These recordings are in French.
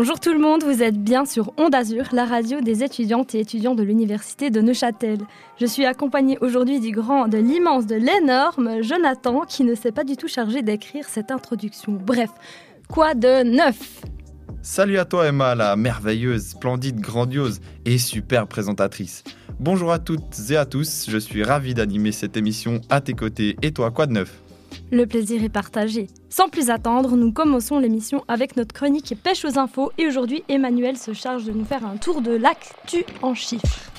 Bonjour tout le monde, vous êtes bien sur Onde Azur, la radio des étudiantes et étudiants de l'université de Neuchâtel. Je suis accompagnée aujourd'hui du grand, de l'immense, de l'énorme Jonathan qui ne s'est pas du tout chargé d'écrire cette introduction. Bref, quoi de neuf? Salut à toi Emma, la merveilleuse, splendide, grandiose et superbe présentatrice. Bonjour à toutes et à tous, je suis ravi d'animer cette émission à tes côtés. Et toi, quoi de neuf? Le plaisir est partagé. Sans plus attendre, nous commençons l'émission avec notre chronique Pêche aux infos et aujourd'hui Emmanuel se charge de nous faire un tour de l'actu en chiffres.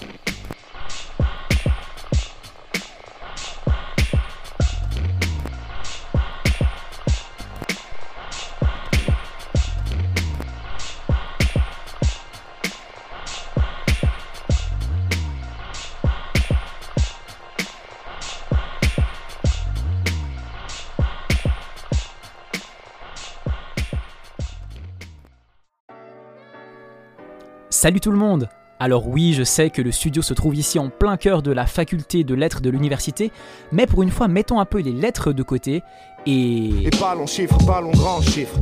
Salut tout le monde. Alors oui, je sais que le studio se trouve ici en plein cœur de la faculté de lettres de l'université, mais pour une fois, mettons un peu les lettres de côté et... Et parlons chiffres, parlons grands chiffres.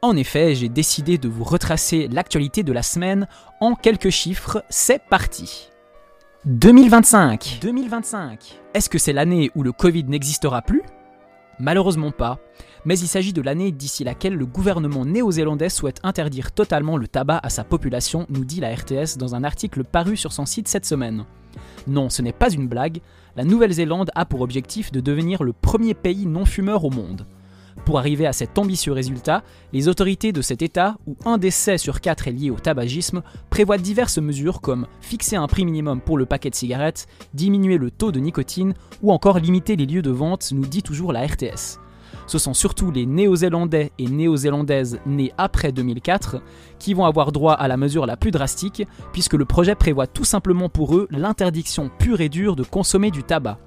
En effet, j'ai décidé de vous retracer l'actualité de la semaine en quelques chiffres. C'est parti. 2025 2025 Est-ce que c'est l'année où le Covid n'existera plus? Malheureusement pas mais il s'agit de l'année d'ici laquelle le gouvernement néo-zélandais souhaite interdire totalement le tabac à sa population, nous dit la RTS dans un article paru sur son site cette semaine. Non, ce n'est pas une blague, la Nouvelle-Zélande a pour objectif de devenir le premier pays non-fumeur au monde. Pour arriver à cet ambitieux résultat, les autorités de cet État, où un décès sur quatre est lié au tabagisme, prévoient diverses mesures comme fixer un prix minimum pour le paquet de cigarettes, diminuer le taux de nicotine ou encore limiter les lieux de vente, nous dit toujours la RTS ce sont surtout les Néo-Zélandais et Néo-Zélandaises nés après 2004 qui vont avoir droit à la mesure la plus drastique, puisque le projet prévoit tout simplement pour eux l'interdiction pure et dure de consommer du tabac.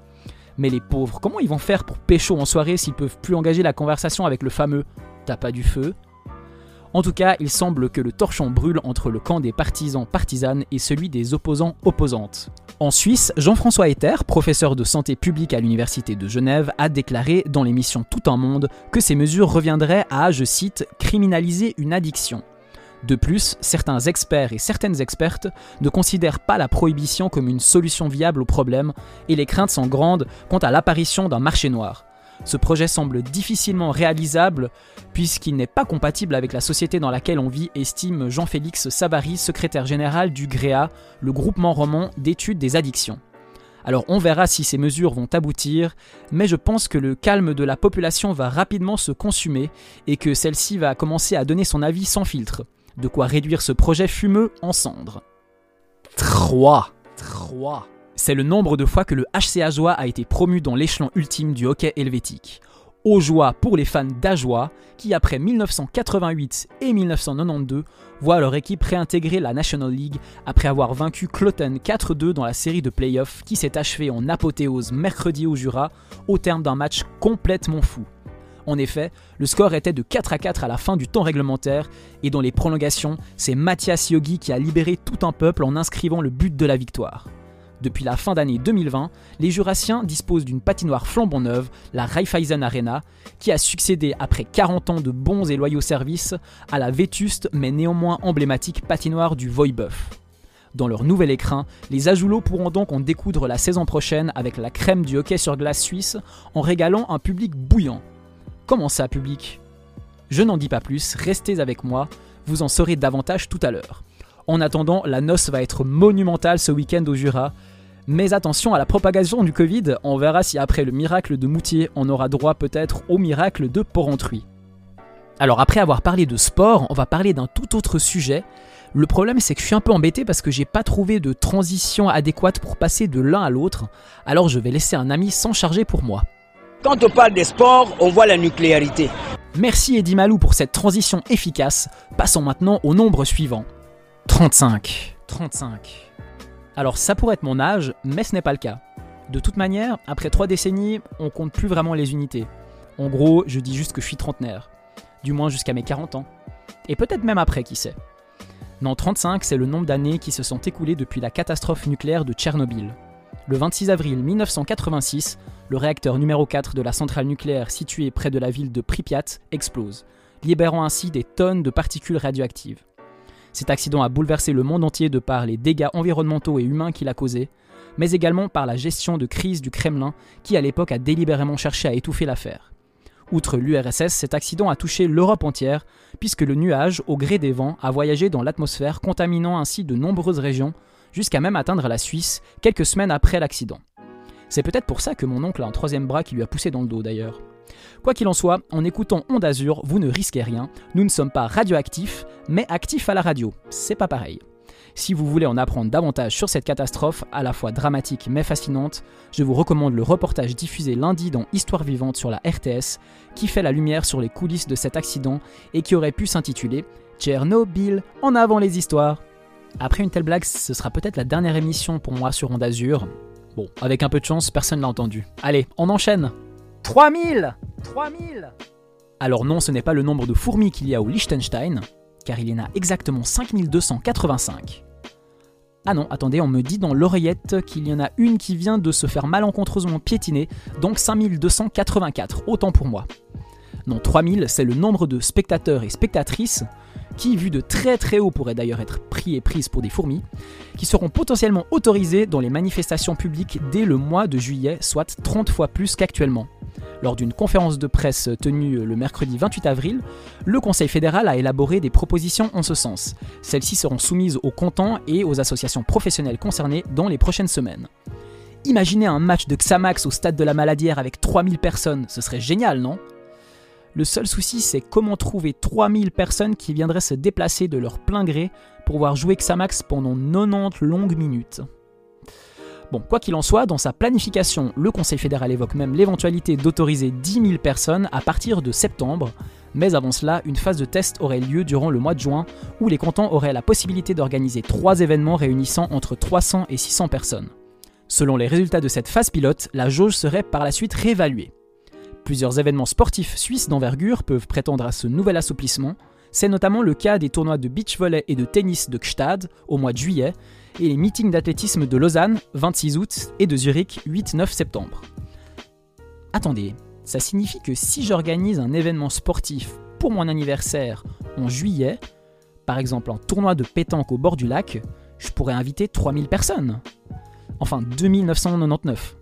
Mais les pauvres, comment ils vont faire pour pécho en soirée s'ils peuvent plus engager la conversation avec le fameux T'as pas du feu? En tout cas, il semble que le torchon brûle entre le camp des partisans partisanes et celui des opposants opposantes. En Suisse, Jean-François Ether, professeur de santé publique à l'Université de Genève, a déclaré dans l'émission Tout un monde que ces mesures reviendraient à, je cite, criminaliser une addiction. De plus, certains experts et certaines expertes ne considèrent pas la prohibition comme une solution viable au problème et les craintes sont grandes quant à l'apparition d'un marché noir. Ce projet semble difficilement réalisable puisqu'il n'est pas compatible avec la société dans laquelle on vit, estime Jean-Félix Savary, secrétaire général du GREA, le groupement roman d'études des addictions. Alors on verra si ces mesures vont aboutir, mais je pense que le calme de la population va rapidement se consumer et que celle-ci va commencer à donner son avis sans filtre. De quoi réduire ce projet fumeux en cendres. 3. 3 c'est le nombre de fois que le HCA Joie a été promu dans l'échelon ultime du hockey helvétique. Au joie pour les fans d'Ajoie, qui après 1988 et 1992 voient leur équipe réintégrer la National League après avoir vaincu Cloten 4-2 dans la série de playoffs qui s'est achevée en apothéose mercredi au Jura au terme d'un match complètement fou. En effet, le score était de 4 à 4 à la fin du temps réglementaire, et dans les prolongations, c'est Mathias Yogi qui a libéré tout un peuple en inscrivant le but de la victoire. Depuis la fin d'année 2020, les Jurassiens disposent d'une patinoire flambant neuve, la Raiffeisen Arena, qui a succédé après 40 ans de bons et loyaux services à la vétuste mais néanmoins emblématique patinoire du Voibeuf. Dans leur nouvel écrin, les Ajoulots pourront donc en découdre la saison prochaine avec la crème du hockey sur glace suisse en régalant un public bouillant. Comment ça, public? Je n'en dis pas plus, restez avec moi, vous en saurez davantage tout à l'heure. En attendant, la noce va être monumentale ce week-end au Jura. Mais attention à la propagation du Covid, on verra si après le miracle de Moutier, on aura droit peut-être au miracle de Porrentruy. Alors après avoir parlé de sport, on va parler d'un tout autre sujet. Le problème c'est que je suis un peu embêté parce que j'ai pas trouvé de transition adéquate pour passer de l'un à l'autre, alors je vais laisser un ami s'en charger pour moi. Quand on parle des sports, on voit la nucléarité. Merci Eddie Malou pour cette transition efficace. Passons maintenant au nombre suivant. 35. 35. Alors ça pourrait être mon âge, mais ce n'est pas le cas. De toute manière, après trois décennies, on compte plus vraiment les unités. En gros, je dis juste que je suis trentenaire. Du moins jusqu'à mes 40 ans. Et peut-être même après, qui sait. Non, 35, c'est le nombre d'années qui se sont écoulées depuis la catastrophe nucléaire de Tchernobyl. Le 26 avril 1986, le réacteur numéro 4 de la centrale nucléaire située près de la ville de Pripyat explose, libérant ainsi des tonnes de particules radioactives. Cet accident a bouleversé le monde entier de par les dégâts environnementaux et humains qu'il a causés, mais également par la gestion de crise du Kremlin qui à l'époque a délibérément cherché à étouffer l'affaire. Outre l'URSS, cet accident a touché l'Europe entière, puisque le nuage, au gré des vents, a voyagé dans l'atmosphère, contaminant ainsi de nombreuses régions, jusqu'à même atteindre la Suisse, quelques semaines après l'accident. C'est peut-être pour ça que mon oncle a un troisième bras qui lui a poussé dans le dos d'ailleurs. Quoi qu'il en soit, en écoutant Onde Azur, vous ne risquez rien, nous ne sommes pas radioactifs, mais actifs à la radio, c'est pas pareil. Si vous voulez en apprendre davantage sur cette catastrophe, à la fois dramatique mais fascinante, je vous recommande le reportage diffusé lundi dans Histoire vivante sur la RTS, qui fait la lumière sur les coulisses de cet accident et qui aurait pu s'intituler Tchernobyl, en avant les histoires. Après une telle blague, ce sera peut-être la dernière émission pour moi sur Onde Azur. Bon, avec un peu de chance, personne l'a entendu. Allez, on enchaîne 3000 3000 Alors non, ce n'est pas le nombre de fourmis qu'il y a au Liechtenstein, car il y en a exactement 5285. Ah non, attendez, on me dit dans l'oreillette qu'il y en a une qui vient de se faire malencontreusement piétiner, donc 5284, autant pour moi. Non, 3000, c'est le nombre de spectateurs et spectatrices qui, vu de très très haut, pourraient d'ailleurs être pris et prises pour des fourmis, qui seront potentiellement autorisés dans les manifestations publiques dès le mois de juillet, soit 30 fois plus qu'actuellement. Lors d'une conférence de presse tenue le mercredi 28 avril, le Conseil fédéral a élaboré des propositions en ce sens. Celles-ci seront soumises aux comptants et aux associations professionnelles concernées dans les prochaines semaines. Imaginez un match de Xamax au stade de la Maladière avec 3000 personnes, ce serait génial, non? Le seul souci, c'est comment trouver 3000 personnes qui viendraient se déplacer de leur plein gré pour voir jouer Xamax pendant 90 longues minutes. Bon, quoi qu'il en soit, dans sa planification, le Conseil fédéral évoque même l'éventualité d'autoriser 10 000 personnes à partir de septembre, mais avant cela, une phase de test aurait lieu durant le mois de juin, où les cantons auraient la possibilité d'organiser trois événements réunissant entre 300 et 600 personnes. Selon les résultats de cette phase pilote, la jauge serait par la suite réévaluée. Plusieurs événements sportifs suisses d'envergure peuvent prétendre à ce nouvel assouplissement. C'est notamment le cas des tournois de beach volley et de tennis de Gstad au mois de juillet, et les meetings d'athlétisme de Lausanne, 26 août, et de Zurich, 8-9 septembre. Attendez, ça signifie que si j'organise un événement sportif pour mon anniversaire en juillet, par exemple un tournoi de pétanque au bord du lac, je pourrais inviter 3000 personnes. Enfin, 2999.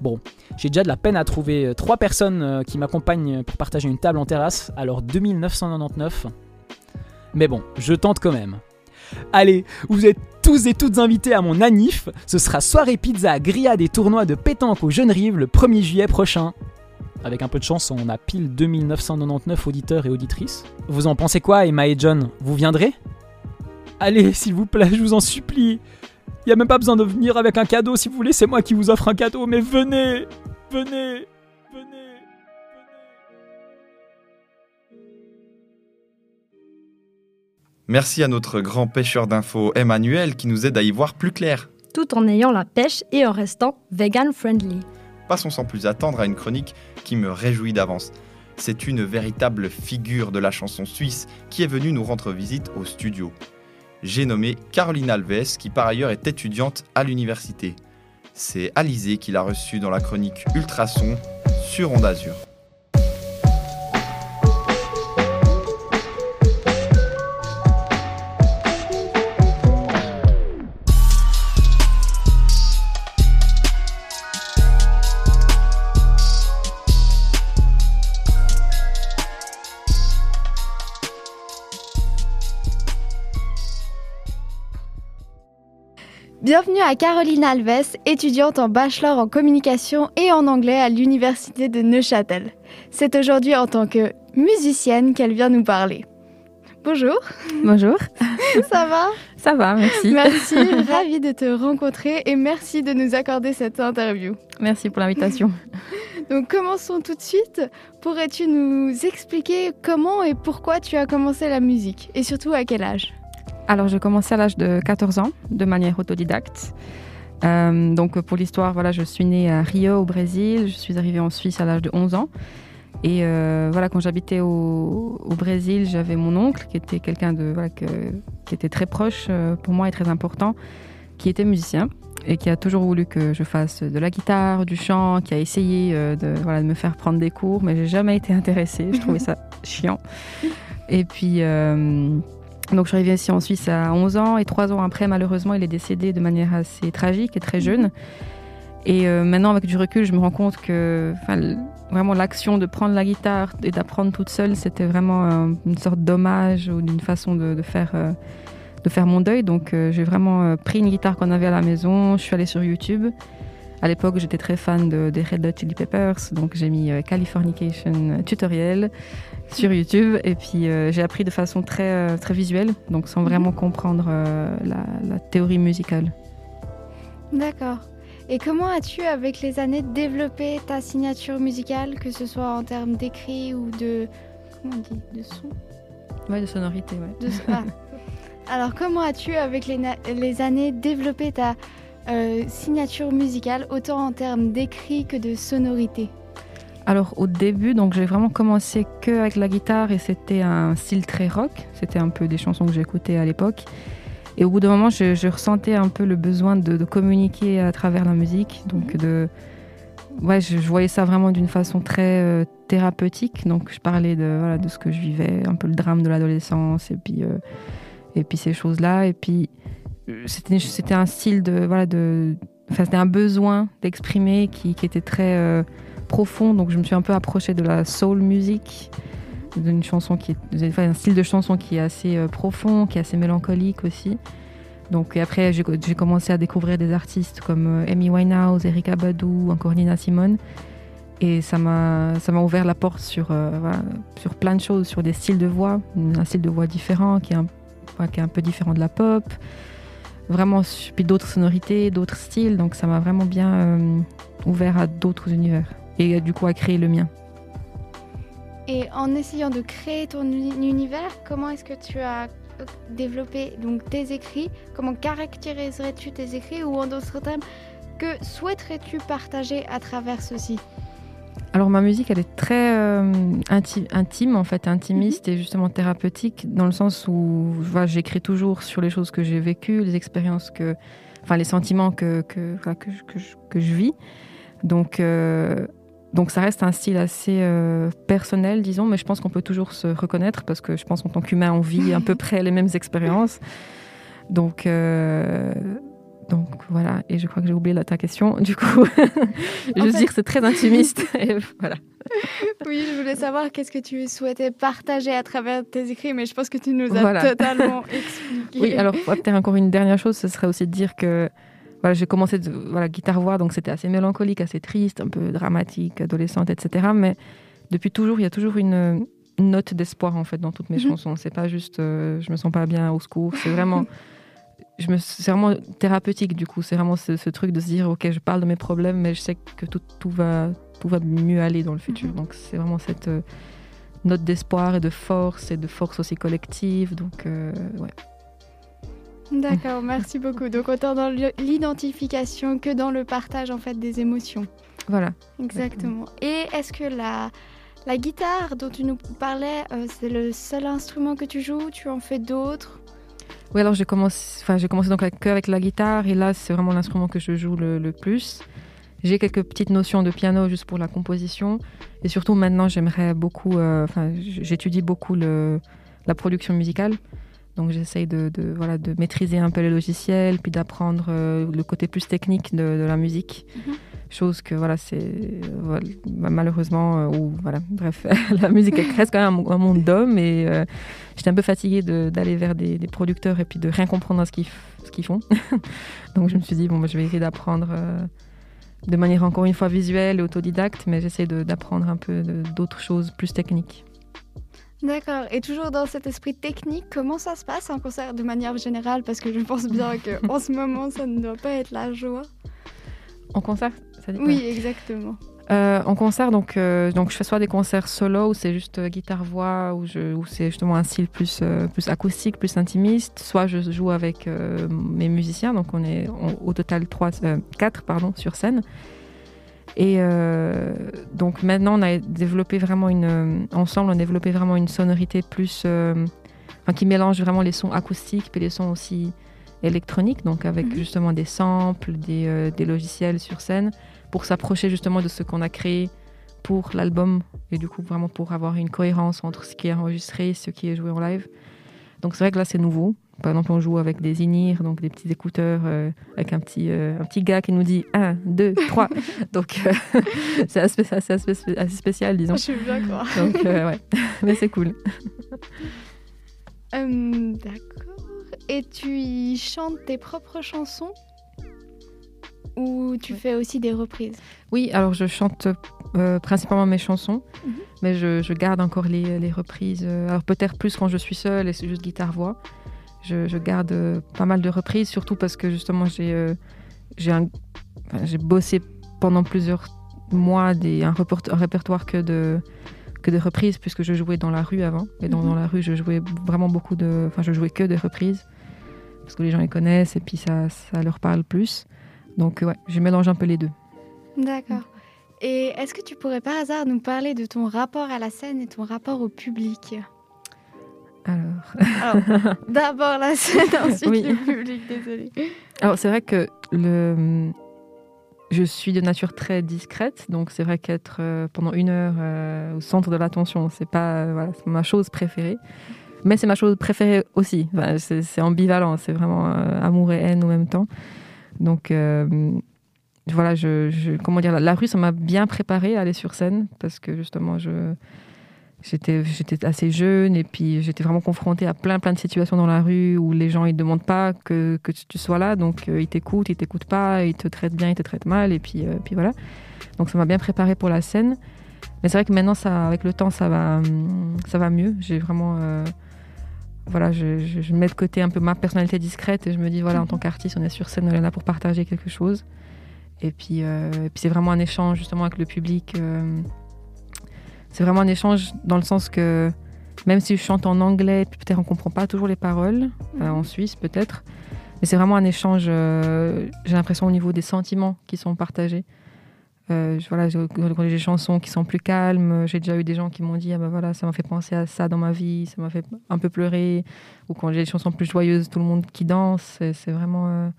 Bon, j'ai déjà de la peine à trouver 3 personnes euh, qui m'accompagnent pour partager une table en terrasse, alors 2999. Mais bon, je tente quand même. Allez, vous êtes tous et toutes invités à mon anif. Ce sera soirée pizza, grillade et tournoi de pétanque aux Jeunes Rives le 1er juillet prochain. Avec un peu de chance, on a pile 2999 auditeurs et auditrices. Vous en pensez quoi, Emma et John? Vous viendrez? Allez, s'il vous plaît, je vous en supplie. Il a même pas besoin de venir avec un cadeau si vous voulez, c'est moi qui vous offre un cadeau, mais venez Venez Venez Merci à notre grand pêcheur d'infos Emmanuel qui nous aide à y voir plus clair. Tout en ayant la pêche et en restant vegan friendly. Passons sans plus attendre à une chronique qui me réjouit d'avance. C'est une véritable figure de la chanson suisse qui est venue nous rendre visite au studio. J'ai nommé Caroline Alves qui par ailleurs est étudiante à l'université. C'est Alizé qui l'a reçue dans la chronique Ultrason sur Onde Azur. Bienvenue à Caroline Alves, étudiante en bachelor en communication et en anglais à l'université de Neuchâtel. C'est aujourd'hui en tant que musicienne qu'elle vient nous parler. Bonjour. Bonjour. Ça va? Ça va, merci. Merci, ravie de te rencontrer et merci de nous accorder cette interview. Merci pour l'invitation. Donc commençons tout de suite. Pourrais-tu nous expliquer comment et pourquoi tu as commencé la musique? Et surtout à quel âge? Alors, j'ai commencé à l'âge de 14 ans, de manière autodidacte. Euh, donc, pour l'histoire, voilà, je suis née à Rio, au Brésil. Je suis arrivée en Suisse à l'âge de 11 ans. Et euh, voilà, quand j'habitais au, au Brésil, j'avais mon oncle, qui était quelqu'un de voilà, que- qui était très proche euh, pour moi et très important, qui était musicien et qui a toujours voulu que je fasse de la guitare, du chant, qui a essayé de, voilà, de me faire prendre des cours, mais j'ai jamais été intéressée. Je trouvais ça chiant. Et puis, euh, Donc je suis arrivée ici en Suisse à 11 ans et trois ans après, malheureusement, il est décédé de manière assez tragique et très jeune. Et euh, maintenant, avec du recul, je me rends compte que vraiment l'action de prendre la guitare et d'apprendre toute seule, c'était vraiment euh, une sorte d'hommage ou d'une façon de, faire, euh, de faire mon deuil. Donc j'ai vraiment pris une guitare qu'on avait à la maison, je suis allée sur YouTube. À l'époque, j'étais très fan de, des Red Hot Chili Peppers, donc j'ai mis Californication tutoriel sur YouTube et puis j'ai appris de façon très, très visuelle, donc sans vraiment comprendre la, la théorie musicale. D'accord. Et comment as-tu, avec les années, développé ta signature musicale, que ce soit en termes d'écrit ou de. Comment on dit De son? Ouais, de sonorité, ouais. Ah. Alors, comment as-tu, avec les, les, années, développé ta euh, signature musicale, autant en termes d'écrit que de sonorité? Alors au début, donc j'ai vraiment commencé que avec la guitare et c'était un style très rock. C'était un peu des chansons que j'écoutais à l'époque. Et au bout d'un moment, je, ressentais un peu le besoin de, communiquer à travers la musique. Donc, mhm. de, ouais, je, voyais ça vraiment d'une façon très euh, thérapeutique. Donc, je parlais de, voilà, de ce que je vivais, un peu le drame de l'adolescence et puis, euh, et puis ces choses-là. Et puis, c'était, c'était un style de. Voilà, de enfin, c'était un besoin d'exprimer qui, qui était très euh, profond. Donc, je me suis un peu approchée de la soul music d'une chanson qui est un style de chanson qui est assez euh, profond, qui est assez mélancolique aussi. Donc après j'ai commencé à découvrir des artistes comme euh, Amy Winehouse, Erika Badu, encore Nina Simone. Et ça m'a ça m'a ouvert la porte sur euh, sur plein de choses, sur des styles de voix, un style de voix différent qui est un, qui est un peu différent de la pop. Vraiment puis d'autres sonorités, d'autres styles. Donc ça m'a vraiment bien ouvert à d'autres univers et du coup à créer le mien. Et en essayant de créer ton univers, comment est-ce que tu as euh, développé donc tes écrits? Comment caractériserais-tu tes écrits? Ou en d'autres termes, que souhaiterais-tu partager à travers ceci? Alors ma musique, elle est très euh, intime, en fait, intimiste mhm. et justement thérapeutique, dans le sens où j'écris toujours sur les choses que j'ai vécues, les expériences que, enfin les sentiments que que, que, que, je, vis. Donc euh, donc ça reste un style assez euh, personnel, disons, mais je pense qu'on peut toujours se reconnaître parce que je pense qu'en tant qu'humain, on vit à peu près les mêmes expériences. Donc, euh, donc voilà, et je crois que j'ai oublié ta question. Du coup, je veux dire, c'est très intimiste. voilà. Oui, je voulais savoir qu'est-ce que tu souhaitais partager à travers tes écrits, mais je pense que tu nous as totalement expliqué. Oui, alors peut-être encore une dernière chose, ce serait aussi de dire que voilà, j'ai commencé de, voilà, guitare-voix, donc c'était assez mélancolique, assez triste, un peu dramatique, adolescente, etc. Mais depuis toujours, il y a toujours une, note d'espoir en fait dans toutes mes mhm. chansons. C'est pas juste euh, je me sens pas bien au secours, c'est vraiment. je me, c'est vraiment thérapeutique du coup. C'est vraiment ce, truc de se dire ok, je parle de mes problèmes, mais je sais que tout, tout va, tout va mieux aller dans le futur. Mhm. Donc c'est vraiment cette euh, note d'espoir et de force et de force aussi collective. Donc euh, ouais. D'accord, merci beaucoup. Donc autant dans l'identification que dans le partage en fait des émotions. Voilà. Exactement. Et est-ce que la, la guitare dont tu nous parlais, euh, c'est le seul instrument que tu joues? Tu en fais d'autres? Oui, alors j'ai commencé, enfin, j'ai commencé donc avec, avec la guitare et là c'est vraiment l'instrument que je joue le, plus. J'ai quelques petites notions de piano juste pour la composition et surtout maintenant j'aimerais beaucoup, euh, enfin j'étudie beaucoup le, la production musicale. Donc j'essaye de, voilà, de maîtriser un peu les logiciels, puis d'apprendre euh, le côté plus technique de, la musique. Mhm. Chose que voilà, c'est bah, malheureusement, euh, ou voilà, bref, la musique reste quand même un, monde d'hommes et euh, j'étais un peu fatiguée d'aller vers des, producteurs et puis de rien comprendre à ce qu'ils font. Donc je me suis dit, bon, bah, je vais essayer d'apprendre de manière encore une fois visuelle et autodidacte, mais j'essaie d'apprendre un peu d'autres choses plus techniques. D'accord. Et toujours dans cet esprit technique, comment ça se passe un concert de manière générale? Parce que je pense bien qu'en ce moment, ça ne doit pas être la joie. En concert ça dit Oui, exactement. Euh, en concert, donc, euh, donc je fais soit des concerts solo où c'est juste euh, guitare-voix, où, où c'est justement un style plus, plus acoustique, plus intimiste, soit je joue avec mes musiciens, donc on est au total 3, 4 pardon, sur scène. Et euh, donc maintenant, on a développé vraiment une, ensemble, on a développé vraiment une sonorité plus, euh, qui mélange vraiment les sons acoustiques et les sons aussi électroniques, donc avec mhm. justement des samples, des, euh, des, logiciels sur scène, pour s'approcher justement de ce qu'on a créé pour l'album et du coup vraiment pour avoir une cohérence entre ce qui est enregistré et ce qui est joué en live. Donc c'est vrai que là c'est nouveau. Par exemple, on joue avec des in donc des petits écouteurs, euh, avec un petit, euh, un petit gars qui nous dit 1, 2, 3. donc euh, c'est assez, assez, assez, spécial, disons. Je suis bien quoi. Donc ouais, mais c'est cool. D'accord. Et tu y chantes tes propres chansons? Ou tu fais aussi des reprises? Oui, alors je chante principalement mes chansons, mhm. mais je, je, garde encore les, les reprises. alors peut-être plus quand je suis seule et c'est juste guitare-voix. Je, garde euh, pas mal de reprises, surtout parce que justement j'ai euh, j'ai bossé pendant plusieurs mois des, un, répertoire que de, que de reprises, puisque je jouais dans la rue avant. Et dans, mhm. dans la rue, je jouais vraiment beaucoup de. Enfin, je jouais que des reprises, parce que les gens les connaissent et puis ça, ça leur parle plus. Donc, ouais, je mélange un peu les deux. D'accord. Et est-ce que tu pourrais par hasard nous parler de ton rapport à la scène et ton rapport au public? Alors, d'abord la scène, ensuite le public, désolé. Alors, c'est vrai que le... je suis de nature très discrète, donc c'est vrai qu'être euh, pendant une heure euh, au centre de l'attention, c'est pas euh, voilà, ma chose préférée. Mais c'est ma chose préférée aussi. c'est ambivalent, c'est vraiment amour et haine en même temps. Donc, voilà, je, comment dire, la, la rue, ça m'a bien préparé à aller sur scène parce que justement, je J'étais, j'étais assez jeune et puis j'étais vraiment confrontée à plein plein de situations dans la rue où les gens ils demandent pas que, que tu sois là donc euh, ils t'écoutent, ils t'écoutent pas, ils te traitent bien, ils te traitent mal et puis, euh, puis voilà. Donc ça m'a bien préparé pour la scène. Mais c'est vrai que maintenant ça, avec le temps ça va, ça va mieux. J'ai vraiment euh, voilà, je, je, mets de côté un peu ma personnalité discrète et je me dis voilà en tant qu'artiste on est sur scène on est là pour partager quelque chose. Et puis, et puis c'est vraiment un échange justement avec le public c'est vraiment un échange dans le sens que même si je chante en anglais, peut-être on comprend pas toujours les paroles, euh, en Suisse peut-être, mais c'est vraiment un échange, euh, j'ai l'impression au niveau des sentiments qui sont partagés. Euh, voilà, j'ai des chansons qui sont plus calmes. J'ai déjà eu des gens qui m'ont dit ah ben voilà, ça m'a fait penser à ça dans ma vie, ça m'a fait un peu pleurer. Ou quand j'ai des chansons plus joyeuses, tout le monde qui danse. C'est vraiment,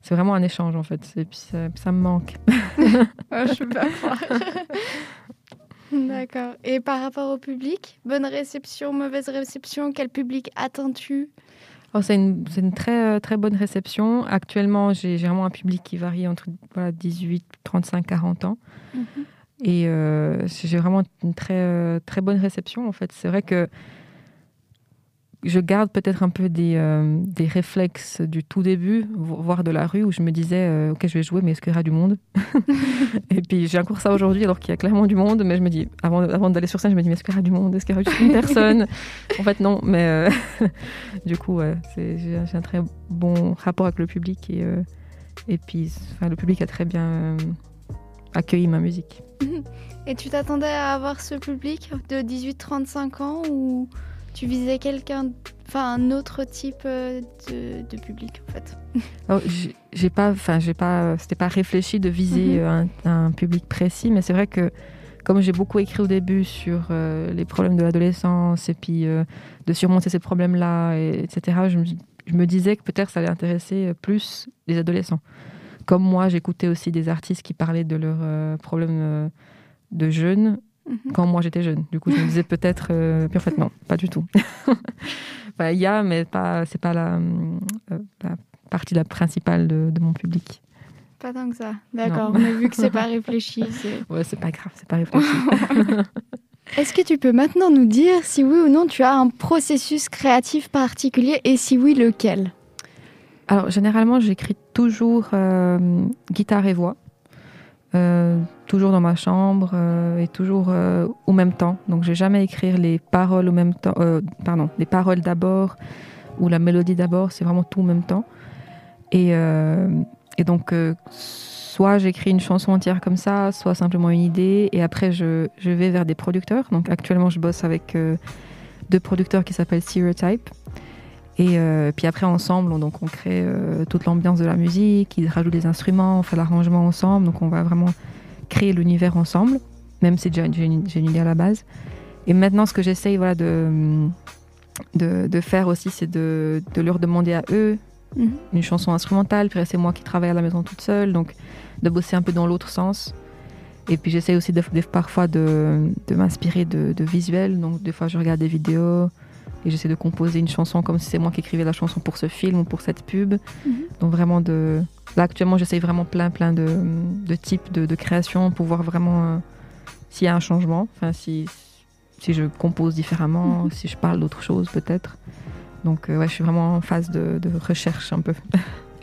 c'est vraiment un échange en fait. Et puis ça, me manque. je suis pas D'accord. Et par rapport au public, bonne réception, mauvaise réception, quel public attends-tu? Oh, C'est une, une, très, euh, très bonne réception. Actuellement, j'ai vraiment un public qui varie entre voilà, 18, 35, 40 ans. Mhm. Et euh, j'ai vraiment une très, euh, très bonne réception, en fait. C'est vrai que je garde peut-être un peu des, euh, des, réflexes du tout début, voire de la rue, où je me disais, euh, ok, je vais jouer, mais est-ce qu'il y aura du monde Et puis j'ai encore ça aujourd'hui, alors qu'il y a clairement du monde, mais je me dis, avant, avant d'aller sur scène, je me dis, mais est-ce qu'il y aura du monde? Est-ce qu'il y aura juste une personne? En fait, non, mais euh, du coup, j'ai un très bon rapport avec le public, et, et puis le public a très bien accueilli ma musique. Et tu t'attendais à avoir ce public de 18-35 ans ou tu visais quelqu'un, enfin un autre type euh, de, public en fait J'ai pas, enfin j'ai pas, c'était pas réfléchi de viser mhm. un, public précis, mais c'est vrai que comme j'ai beaucoup écrit au début sur euh, les problèmes de l'adolescence et puis euh, de surmonter ces problèmes-là, etc., je me, je me, disais que peut-être ça allait intéresser plus les adolescents. Comme moi, j'écoutais aussi des artistes qui parlaient de leurs problèmes de jeunes Mhm. quand moi j'étais jeune. Du coup, je me disais peut-être, euh, puis en fait non, pas du tout. Il y a, mais pas, c'est pas la, euh, la, partie la principale de, mon public. Pas tant que ça. D'accord. A vu que c'est pas réfléchi. Ouais, c'est pas grave, c'est pas réfléchi. Est-ce que tu peux maintenant nous dire si oui ou non tu as un processus créatif particulier et si oui, lequel? Alors, généralement, j'écris toujours euh, guitare et voix. Euh, toujours dans ma chambre euh, et toujours euh, au même temps. Donc, j'ai jamais écrire les paroles au même temps. pardon, les paroles d'abord ou la mélodie d'abord. C'est vraiment tout au même temps. Et, donc, soit j'écris une chanson entière comme ça, soit simplement une idée. Et après, je, je vais vers des producteurs. Donc, actuellement, je bosse avec deux producteurs qui s'appellent Stereotype. Et puis après, ensemble, on, donc on crée toute l'ambiance de la musique, ils rajoutent des instruments, on fait l'arrangement ensemble. Donc on va vraiment créer l'univers ensemble, même si j'ai une, une, idée à la base. Et maintenant, ce que j'essaye voilà, de, de, de, faire aussi, c'est de, de, leur demander à eux mhm. une chanson instrumentale. Puis c'est moi qui travaille à la maison toute seule, donc de bosser un peu dans l'autre sens. Et puis j'essaye aussi de, parfois de m'inspirer de, visuels. Donc des fois, je regarde des vidéos et j'essaie de composer une chanson comme si c'est moi qui écrivais la chanson pour ce film ou pour cette pub. Mhm. Donc vraiment de... Là actuellement j'essaye vraiment plein plein de, de types de, de créations pour voir vraiment euh, s'il y a un changement, enfin si, si je compose différemment, Mhm. si je parle d'autre chose peut-être. Donc euh, ouais, je suis vraiment en phase de, de recherche un peu.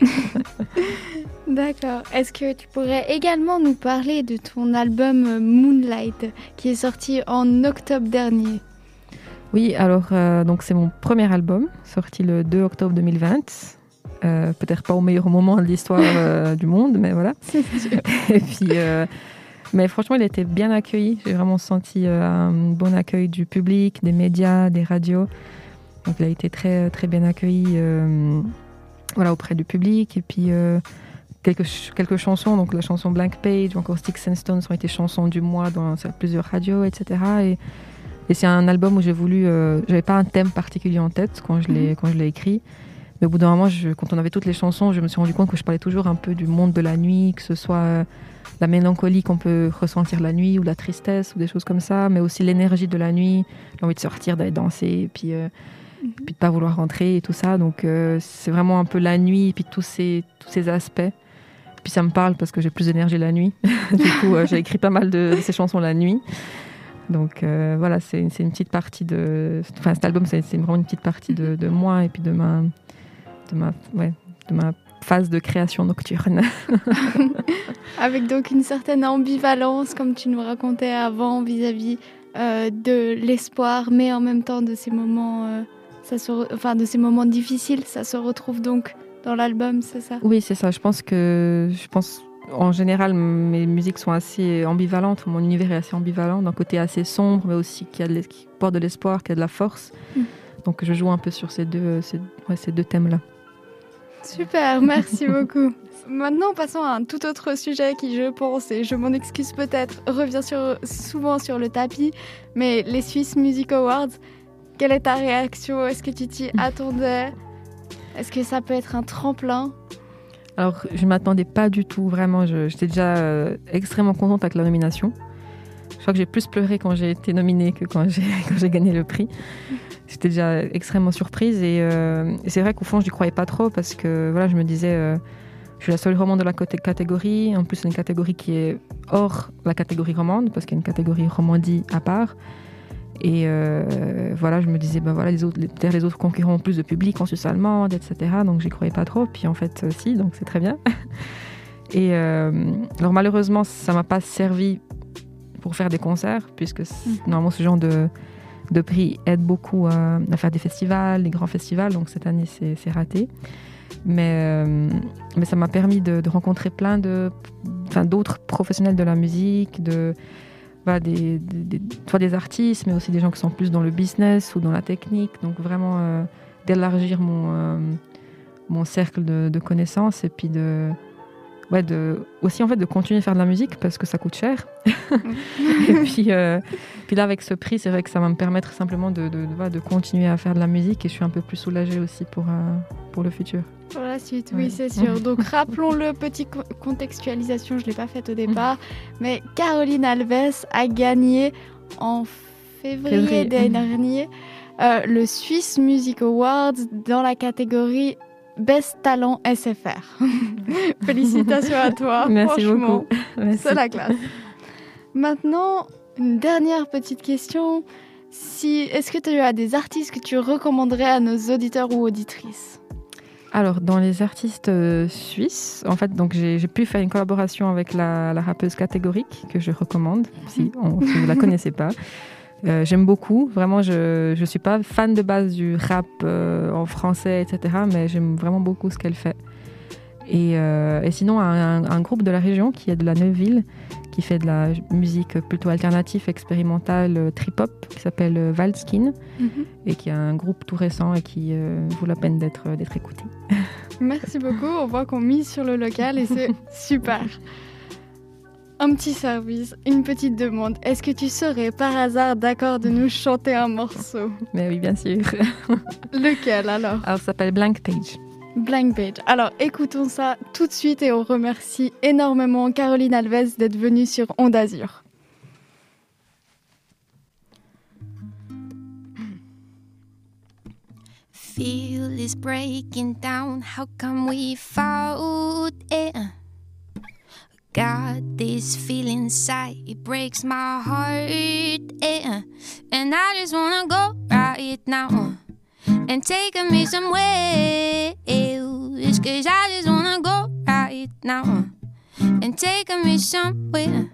D'accord. Est-ce que tu pourrais également nous parler de ton album euh, Moonlight qui est sorti en octobre dernier? Oui, alors euh, donc c'est mon premier album sorti le 2 octobre 2020. Euh, Peut-être pas au meilleur moment de l'histoire euh, du monde, mais voilà. Et puis, mais franchement, il a été bien accueilli. J'ai vraiment senti un bon accueil du public, des médias, des radios. Donc, il a été très très bien accueilli, voilà, auprès du public. Et puis quelques ch- quelques chansons, donc la chanson Blank Page ou encore Sticks and Stones ont été chansons du mois dans plusieurs radios, etc. Et, et c'est un album où j'ai voulu, euh, j'avais pas un thème particulier en tête quand je l'ai quand je l'ai écrit. Mais au bout d'un moment, je- quand on avait toutes les chansons, je me suis rendu compte que je parlais toujours un peu du monde de la nuit, que ce soit euh, la mélancolie qu'on peut ressentir la nuit, ou la tristesse, ou des choses comme ça, mais aussi l'énergie de la nuit, l'envie de sortir, d'aller danser, et puis, euh, puis de pas vouloir rentrer et tout ça. Donc euh, c'est vraiment un peu la nuit, et puis tous ces, tous ces aspects. Puis ça me parle parce que j'ai plus d'énergie la nuit. du coup, euh, j'ai écrit pas mal de, de ces chansons la nuit. Donc euh, voilà, c'est une petite partie de. Enfin, cet album, c'est vraiment une petite partie de, de moi et puis de ma, de ma, ouais, de ma phase de création nocturne. Avec donc une certaine ambivalence, comme tu nous racontais avant, vis-à-vis euh, de l'espoir, mais en même temps de ces moments, euh, ça se re- enfin de ces moments difficiles. Ça se retrouve donc dans l'album, c'est ça? Oui, c'est ça. Je pense que, je pense, en général, mes musiques sont assez ambivalentes. Mon univers est assez ambivalent, d'un côté assez sombre, mais aussi qui, a de l'es- qui porte de l'espoir, qui a de la force. Mm. Donc, je joue un peu sur ces deux, ces, ouais, ces deux thèmes-là. Super, merci beaucoup. Maintenant, passons à un tout autre sujet qui, je pense, et je m'en excuse peut-être, revient sur, souvent sur le tapis, mais les Swiss Music Awards, quelle est ta réaction? Est-ce que tu t'y attendais? Est-ce que ça peut être un tremplin? Alors, je ne m'attendais pas du tout, vraiment. J'étais déjà euh, extrêmement contente avec la nomination. Je crois que j'ai plus pleuré quand j'ai été nominée que quand j'ai gagné le prix. J'étais déjà extrêmement surprise et, euh, et c'est vrai qu'au fond, je n'y croyais pas trop parce que voilà, je me disais, euh, je suis la seule romande de la catégorie. En plus, c'est une catégorie qui est hors la catégorie romande parce qu'il y a une catégorie romandie à part. Et euh, voilà, je me disais, ben voilà, les autres, les- peut-être les autres concurrents ont plus de public en Suisse allemande, etc. Donc, j'y croyais pas trop. Puis en fait, euh, si, donc c'est très bien. Et euh, alors, malheureusement, ça m'a pas servi pour faire des concerts, puisque c- normalement, ce genre de, de prix aide beaucoup à, à faire des festivals, des grands festivals. Donc, cette année, c'est raté. Mais, euh, mais ça m'a permis de, de rencontrer plein d'autres professionnels de la musique, de, des, des- soit des artistes, mais aussi des gens qui sont plus dans le business ou dans la technique. Donc vraiment euh, d'élargir mon, euh, mon cercle de, de connaissances et puis de, ouais, de, aussi en fait de continuer à faire de la musique parce que ça coûte cher. et puis, euh, puis là avec ce prix, c'est vrai que ça va me permettre simplement de, de, de, de continuer à faire de la musique et je suis un peu plus soulagée aussi pour, euh, pour le futur. Pour la suite, oui, Ouais. c'est sûr. Donc, rappelons-le, petite co- contextualisation, je ne l'ai pas faite au départ, mais Caroline Alves a gagné en février, Février. d'année dernière euh, le Swiss Music Awards dans la catégorie Best Talent SFR. Félicitations à toi. Merci beaucoup. C'est la classe. Maintenant, une dernière petite question. Si, Est-ce que tu as des artistes que tu recommanderais à nos auditeurs ou auditrices? Alors, dans les artistes euh, suisses, en fait, donc j'ai j'ai pu faire une collaboration avec la, la rappeuse catégorique que je recommande, si, on- si vous ne la connaissez pas. Euh, J'aime beaucoup, vraiment, je ne suis pas fan de base du rap euh, en français, etc., mais j'aime vraiment beaucoup ce qu'elle fait. Et, euh, et sinon, un, un groupe de la région qui est de la Neuville, qui fait de la musique plutôt alternative, expérimentale, trip-hop, qui s'appelle Valskin, et qui est un groupe tout récent et qui vaut la peine d'être d'être écouté. Merci beaucoup. On voit qu'on mise sur le local et c'est super. Un petit service, une petite demande. Est-ce que tu serais par hasard d'accord de nous chanter un morceau? Mais oui, bien sûr. Lequel alors? Alors, ça s'appelle Blank Page. Blank Page. Alors écoutons ça tout de suite et on remercie énormément Caroline Alves d'être venue sur Onde Azur. feel is breaking down. How come we fought it? Got this feeling inside, it breaks my heart. Yeah. And I just wanna go right now uh. and take me somewhere. Cause I just wanna go right now uh. and take me somewhere.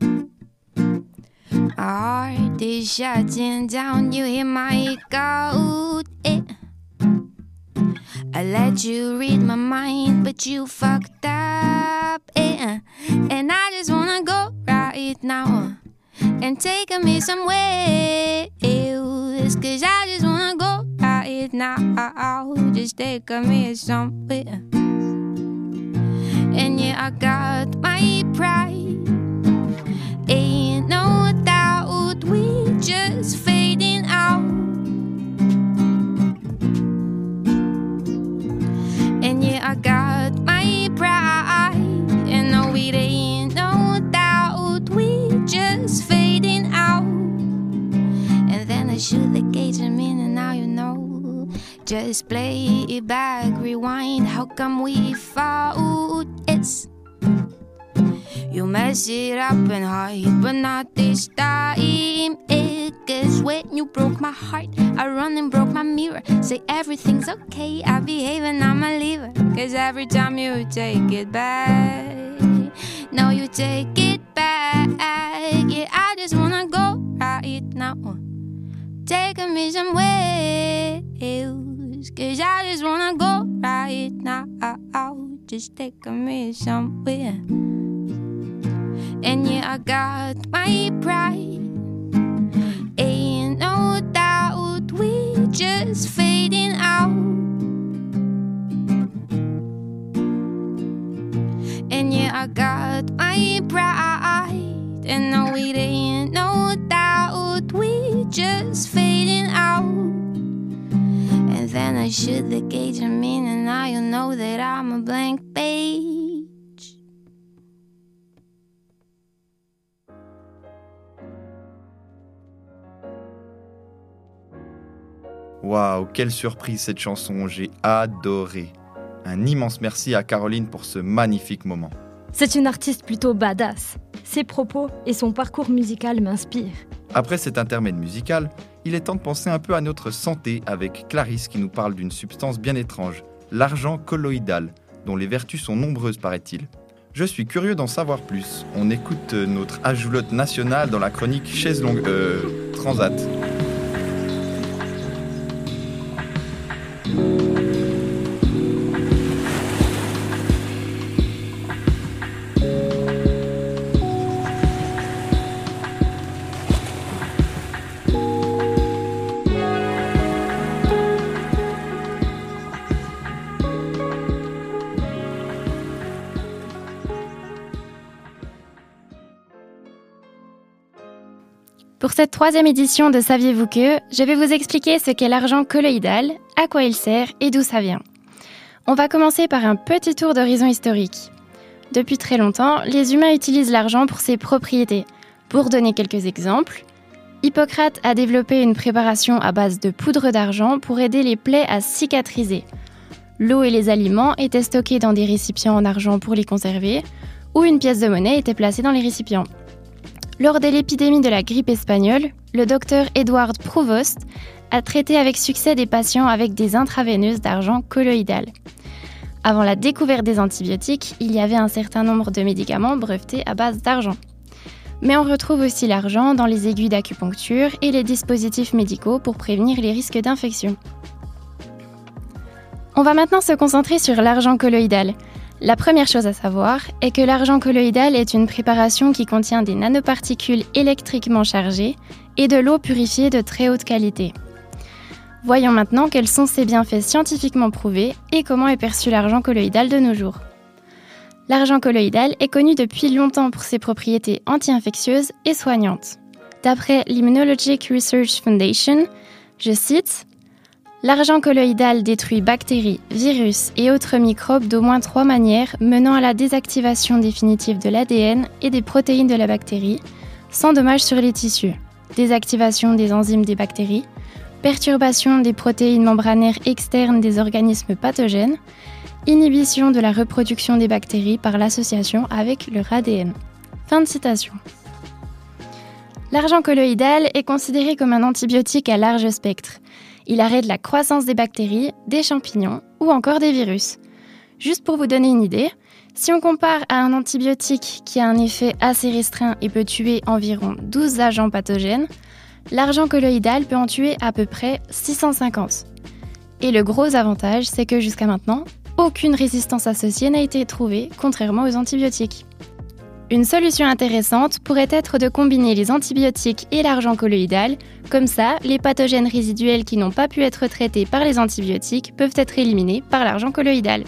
My heart is shutting down, you hear my echo. Yeah. I let you read my mind, but you fucked up. Yeah. And I just wanna go right now and take me somewhere. Cause I just wanna go right now. Just take me somewhere. And yeah, I got my pride. Ain't no doubt we just I got my pride. And no, it ain't no doubt we just fading out. And then I shoot the gauge a minute, now you know. Just play it back, rewind. How come we fought? It's you mess it up and hide, but not this time. It cause when you broke my heart, I run and broke my mirror. Say everything's okay, I behave and I'm a leaver. Cause every time you take it back, no, you take it back. Yeah, I just wanna go right now. Take me somewhere else. Cause I just wanna go right now. I just take me somewhere. And yeah, I got my pride. Ain't no doubt we just fading out. And yeah, I got my pride. And no, it ain't no doubt we just fading out. And then I shoot the gauge a minute, now you know that I'm a blank page. Waouh, quelle surprise cette chanson, j'ai adoré. Un immense merci à Caroline pour ce magnifique moment. C'est une artiste plutôt badass. Ses propos et son parcours musical m'inspirent. Après cet intermède musical, il est temps de penser un peu à notre santé avec Clarisse qui nous parle d'une substance bien étrange, l'argent colloïdal, dont les vertus sont nombreuses paraît-il. Je suis curieux d'en savoir plus. On écoute notre ajoulotte nationale dans la chronique chaise longue euh, transat. Pour cette troisième édition de Saviez-vous que, je vais vous expliquer ce qu'est l'argent colloïdal, à quoi il sert et d'où ça vient. On va commencer par un petit tour d'horizon historique. Depuis très longtemps, les humains utilisent l'argent pour ses propriétés. Pour donner quelques exemples, Hippocrate a développé une préparation à base de poudre d'argent pour aider les plaies à cicatriser. L'eau et les aliments étaient stockés dans des récipients en argent pour les conserver, ou une pièce de monnaie était placée dans les récipients. Lors de l'épidémie de la grippe espagnole, le docteur Edward Provost a traité avec succès des patients avec des intraveineuses d'argent colloïdal. Avant la découverte des antibiotiques, il y avait un certain nombre de médicaments brevetés à base d'argent. Mais on retrouve aussi l'argent dans les aiguilles d'acupuncture et les dispositifs médicaux pour prévenir les risques d'infection. On va maintenant se concentrer sur l'argent colloïdal. La première chose à savoir est que l'argent colloïdal est une préparation qui contient des nanoparticules électriquement chargées et de l'eau purifiée de très haute qualité. Voyons maintenant quels sont ses bienfaits scientifiquement prouvés et comment est perçu l'argent colloïdal de nos jours. L'argent colloïdal est connu depuis longtemps pour ses propriétés anti-infectieuses et soignantes. D'après l'Immunologic Research Foundation, je cite L'argent colloïdal détruit bactéries, virus et autres microbes d'au moins trois manières menant à la désactivation définitive de l'ADN et des protéines de la bactérie, sans dommage sur les tissus. Désactivation des enzymes des bactéries, perturbation des protéines membranaires externes des organismes pathogènes, inhibition de la reproduction des bactéries par l'association avec leur ADN. Fin de citation. L'argent colloïdal est considéré comme un antibiotique à large spectre. Il arrête la croissance des bactéries, des champignons ou encore des virus. Juste pour vous donner une idée, si on compare à un antibiotique qui a un effet assez restreint et peut tuer environ 12 agents pathogènes, l'argent colloïdal peut en tuer à peu près 650. Et le gros avantage, c'est que jusqu'à maintenant, aucune résistance associée n'a été trouvée, contrairement aux antibiotiques. Une solution intéressante pourrait être de combiner les antibiotiques et l'argent colloïdal, comme ça, les pathogènes résiduels qui n'ont pas pu être traités par les antibiotiques peuvent être éliminés par l'argent colloïdal.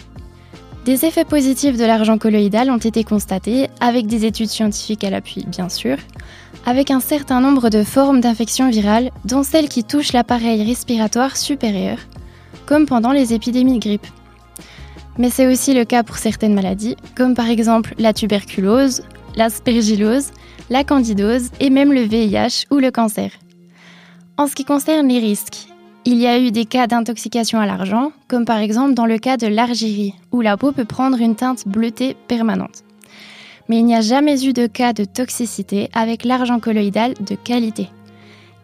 Des effets positifs de l'argent colloïdal ont été constatés, avec des études scientifiques à l'appui bien sûr, avec un certain nombre de formes d'infections virales, dont celles qui touchent l'appareil respiratoire supérieur, comme pendant les épidémies de grippe. Mais c'est aussi le cas pour certaines maladies, comme par exemple la tuberculose, l'aspergillose, la candidose et même le VIH ou le cancer. En ce qui concerne les risques, il y a eu des cas d'intoxication à l'argent, comme par exemple dans le cas de l'argyrie, où la peau peut prendre une teinte bleutée permanente. Mais il n'y a jamais eu de cas de toxicité avec l'argent colloïdal de qualité.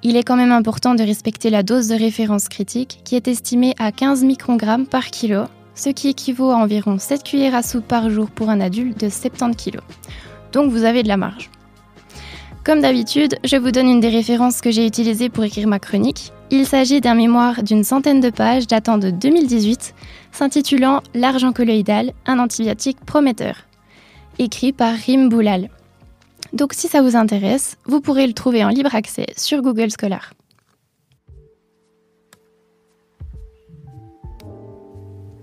Il est quand même important de respecter la dose de référence critique qui est estimée à 15 microgrammes par kilo, ce qui équivaut à environ 7 cuillères à soupe par jour pour un adulte de 70 kg. Donc vous avez de la marge. Comme d'habitude, je vous donne une des références que j'ai utilisées pour écrire ma chronique. Il s'agit d'un mémoire d'une centaine de pages datant de 2018, s'intitulant L'argent colloïdal, un antibiotique prometteur, écrit par Rim Boulal. Donc si ça vous intéresse, vous pourrez le trouver en libre accès sur Google Scholar.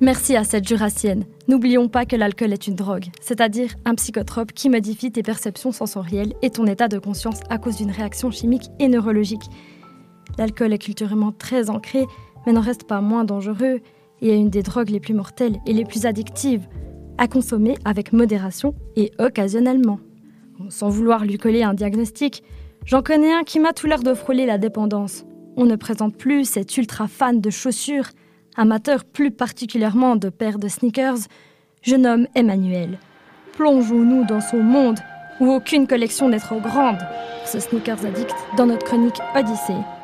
Merci à cette jurassienne. N'oublions pas que l'alcool est une drogue, c'est-à-dire un psychotrope qui modifie tes perceptions sensorielles et ton état de conscience à cause d'une réaction chimique et neurologique. L'alcool est culturellement très ancré, mais n'en reste pas moins dangereux et est une des drogues les plus mortelles et les plus addictives, à consommer avec modération et occasionnellement. Sans vouloir lui coller un diagnostic, j'en connais un qui m'a tout l'air de frôler la dépendance. On ne présente plus cet ultra fan de chaussures amateur plus particulièrement de paires de sneakers, je nomme Emmanuel. Plongeons-nous dans son monde où aucune collection n'est trop grande ce sneakers addict dans notre chronique Odyssée.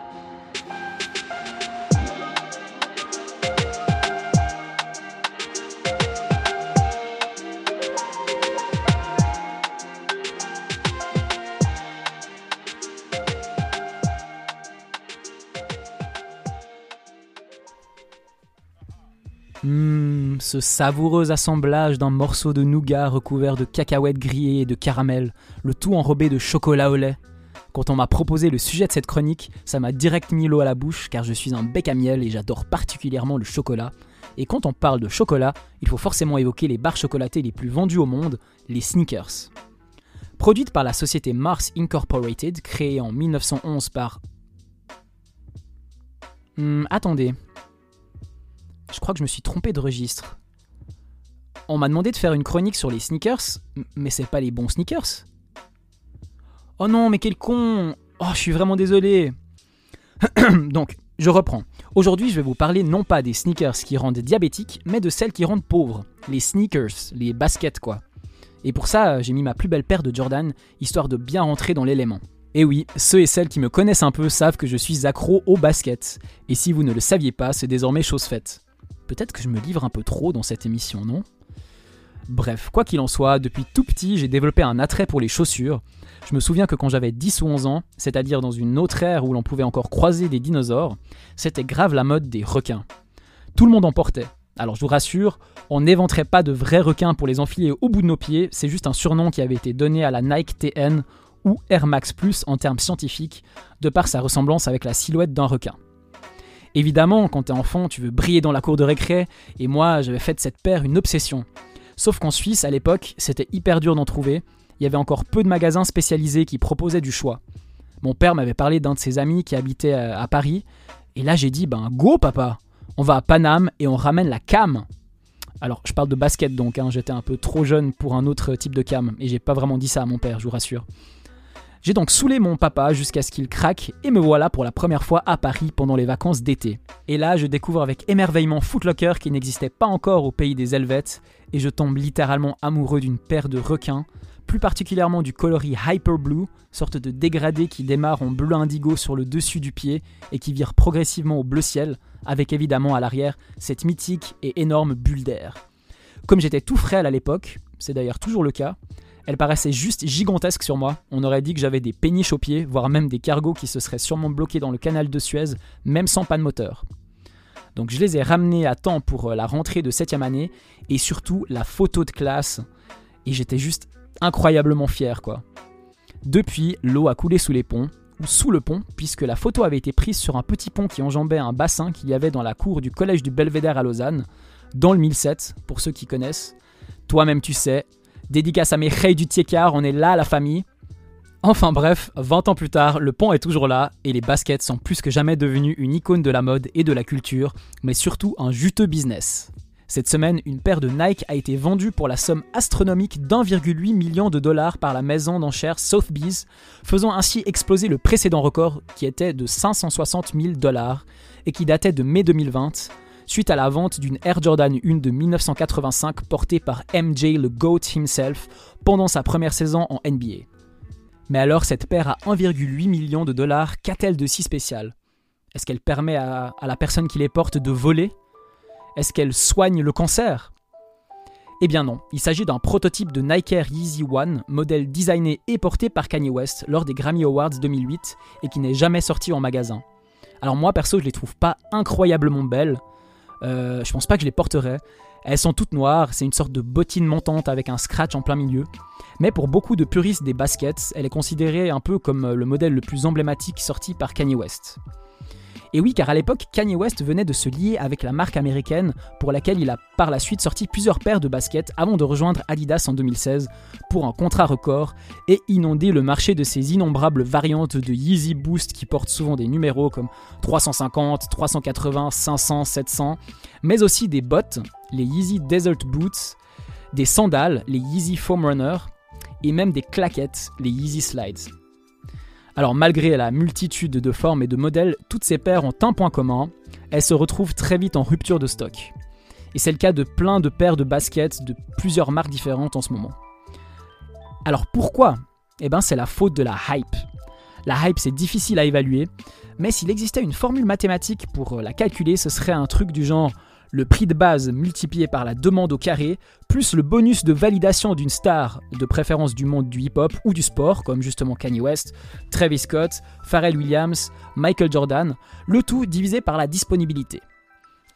Ce savoureux assemblage d'un morceau de nougat recouvert de cacahuètes grillées et de caramel, le tout enrobé de chocolat au lait. Quand on m'a proposé le sujet de cette chronique, ça m'a direct mis l'eau à la bouche car je suis un bec à miel et j'adore particulièrement le chocolat. Et quand on parle de chocolat, il faut forcément évoquer les barres chocolatées les plus vendues au monde, les sneakers. Produite par la société Mars Incorporated, créée en 1911 par... Hmm, attendez, je crois que je me suis trompé de registre. On m'a demandé de faire une chronique sur les sneakers, mais c'est pas les bons sneakers. Oh non, mais quel con Oh, je suis vraiment désolé. Donc, je reprends. Aujourd'hui, je vais vous parler non pas des sneakers qui rendent diabétiques, mais de celles qui rendent pauvres. Les sneakers, les baskets quoi. Et pour ça, j'ai mis ma plus belle paire de Jordan, histoire de bien rentrer dans l'élément. Et oui, ceux et celles qui me connaissent un peu savent que je suis accro aux baskets. Et si vous ne le saviez pas, c'est désormais chose faite. Peut-être que je me livre un peu trop dans cette émission, non? Bref, quoi qu'il en soit, depuis tout petit, j'ai développé un attrait pour les chaussures. Je me souviens que quand j'avais 10 ou 11 ans, c'est-à-dire dans une autre ère où l'on pouvait encore croiser des dinosaures, c'était grave la mode des requins. Tout le monde en portait. Alors je vous rassure, on n'éventerait pas de vrais requins pour les enfiler au bout de nos pieds, c'est juste un surnom qui avait été donné à la Nike TN ou Air Max Plus en termes scientifiques, de par sa ressemblance avec la silhouette d'un requin. Évidemment, quand t'es enfant, tu veux briller dans la cour de récré, et moi, j'avais fait de cette paire une obsession. Sauf qu'en Suisse, à l'époque, c'était hyper dur d'en trouver. Il y avait encore peu de magasins spécialisés qui proposaient du choix. Mon père m'avait parlé d'un de ses amis qui habitait à Paris, et là j'ai dit, ben go papa, on va à Paname et on ramène la cam. Alors, je parle de basket donc, hein, j'étais un peu trop jeune pour un autre type de cam, et j'ai pas vraiment dit ça à mon père, je vous rassure. J'ai donc saoulé mon papa jusqu'à ce qu'il craque et me voilà pour la première fois à Paris pendant les vacances d'été. Et là, je découvre avec émerveillement Footlocker qui n'existait pas encore au pays des Helvètes et je tombe littéralement amoureux d'une paire de requins, plus particulièrement du coloris Hyper Blue, sorte de dégradé qui démarre en bleu indigo sur le dessus du pied et qui vire progressivement au bleu ciel, avec évidemment à l'arrière cette mythique et énorme bulle d'air. Comme j'étais tout frêle à l'époque, c'est d'ailleurs toujours le cas, elle paraissait juste gigantesque sur moi. On aurait dit que j'avais des péniches aux pieds, voire même des cargos qui se seraient sûrement bloqués dans le canal de Suez, même sans panne moteur. Donc je les ai ramenés à temps pour euh, la rentrée de 7ème année et surtout la photo de classe. Et j'étais juste incroyablement fier quoi. Depuis, l'eau a coulé sous les ponts, ou sous le pont, puisque la photo avait été prise sur un petit pont qui enjambait un bassin qu'il y avait dans la cour du collège du Belvédère à Lausanne, dans le 1007, pour ceux qui connaissent. Toi-même tu sais, Dédicace à mes Rey du Tiekar, on est là la famille. Enfin bref, 20 ans plus tard, le pont est toujours là et les baskets sont plus que jamais devenues une icône de la mode et de la culture, mais surtout un juteux business. Cette semaine, une paire de Nike a été vendue pour la somme astronomique d'1,8 million de dollars par la maison d'enchères Sotheby's, faisant ainsi exploser le précédent record qui était de 560 000 dollars et qui datait de mai 2020, suite à la vente d'une Air Jordan 1 de 1985 portée par MJ le GOAT himself pendant sa première saison en NBA. Mais alors cette paire à 1,8 million de dollars, qu'a-t-elle de si spécial? Est-ce qu'elle permet à, la personne qui les porte de voler? Est-ce qu'elle soigne le cancer? Eh bien non, il s'agit d'un prototype de Nike Air Yeezy One, modèle designé et porté par Kanye West lors des Grammy Awards 2008 et qui n'est jamais sorti en magasin. Alors moi perso je les trouve pas incroyablement belles, euh, je pense pas que je les porterai. Elles sont toutes noires, c'est une sorte de bottine montante avec un scratch en plein milieu. Mais pour beaucoup de puristes des baskets, elle est considérée un peu comme le modèle le plus emblématique sorti par Kanye West. Et oui, car à l'époque, Kanye West venait de se lier avec la marque américaine pour laquelle il a par la suite sorti plusieurs paires de baskets avant de rejoindre Adidas en 2016 pour un contrat record et inonder le marché de ces innombrables variantes de Yeezy Boost qui portent souvent des numéros comme 350, 380, 500, 700, mais aussi des bottes, les Yeezy Desert Boots, des sandales, les Yeezy Foam Runner, et même des claquettes, les Yeezy Slides. Alors malgré la multitude de formes et de modèles, toutes ces paires ont un point commun, elles se retrouvent très vite en rupture de stock. Et c'est le cas de plein de paires de baskets de plusieurs marques différentes en ce moment. Alors pourquoi? Eh bien c'est la faute de la hype. La hype c'est difficile à évaluer, mais s'il existait une formule mathématique pour la calculer, ce serait un truc du genre le prix de base multiplié par la demande au carré, plus le bonus de validation d'une star, de préférence du monde du hip-hop ou du sport, comme justement Kanye West, Travis Scott, Pharrell Williams, Michael Jordan, le tout divisé par la disponibilité.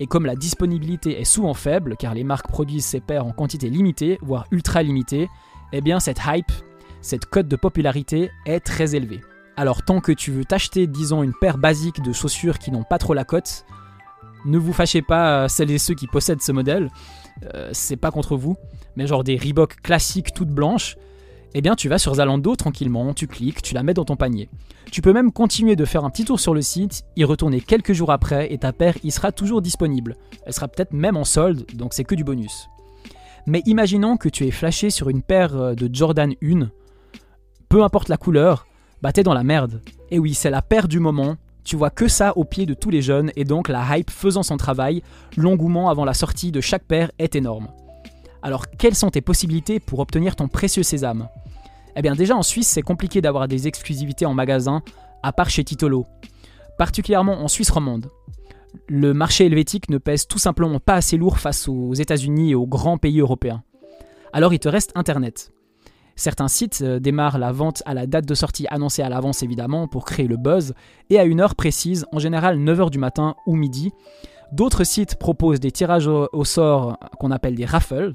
Et comme la disponibilité est souvent faible, car les marques produisent ces paires en quantité limitée, voire ultra limitée, eh bien cette hype, cette cote de popularité est très élevée. Alors tant que tu veux t'acheter, disons, une paire basique de chaussures qui n'ont pas trop la cote, ne vous fâchez pas, euh, celles et ceux qui possèdent ce modèle, euh, c'est pas contre vous, mais genre des Reebok classiques toutes blanches, eh bien tu vas sur Zalando tranquillement, tu cliques, tu la mets dans ton panier. Tu peux même continuer de faire un petit tour sur le site, y retourner quelques jours après et ta paire y sera toujours disponible. Elle sera peut-être même en solde, donc c'est que du bonus. Mais imaginons que tu es flashé sur une paire euh, de Jordan 1, peu importe la couleur, bah t'es dans la merde. Et oui, c'est la paire du moment, tu vois que ça au pied de tous les jeunes et donc la hype faisant son travail, l'engouement avant la sortie de chaque paire est énorme. Alors quelles sont tes possibilités pour obtenir ton précieux sésame? Eh bien déjà en Suisse c'est compliqué d'avoir des exclusivités en magasin, à part chez Titolo, particulièrement en Suisse romande. Le marché helvétique ne pèse tout simplement pas assez lourd face aux États-Unis et aux grands pays européens. Alors il te reste Internet. Certains sites euh, démarrent la vente à la date de sortie annoncée à l'avance évidemment pour créer le buzz et à une heure précise, en général 9h du matin ou midi. D'autres sites proposent des tirages au, sort qu'on appelle des raffles.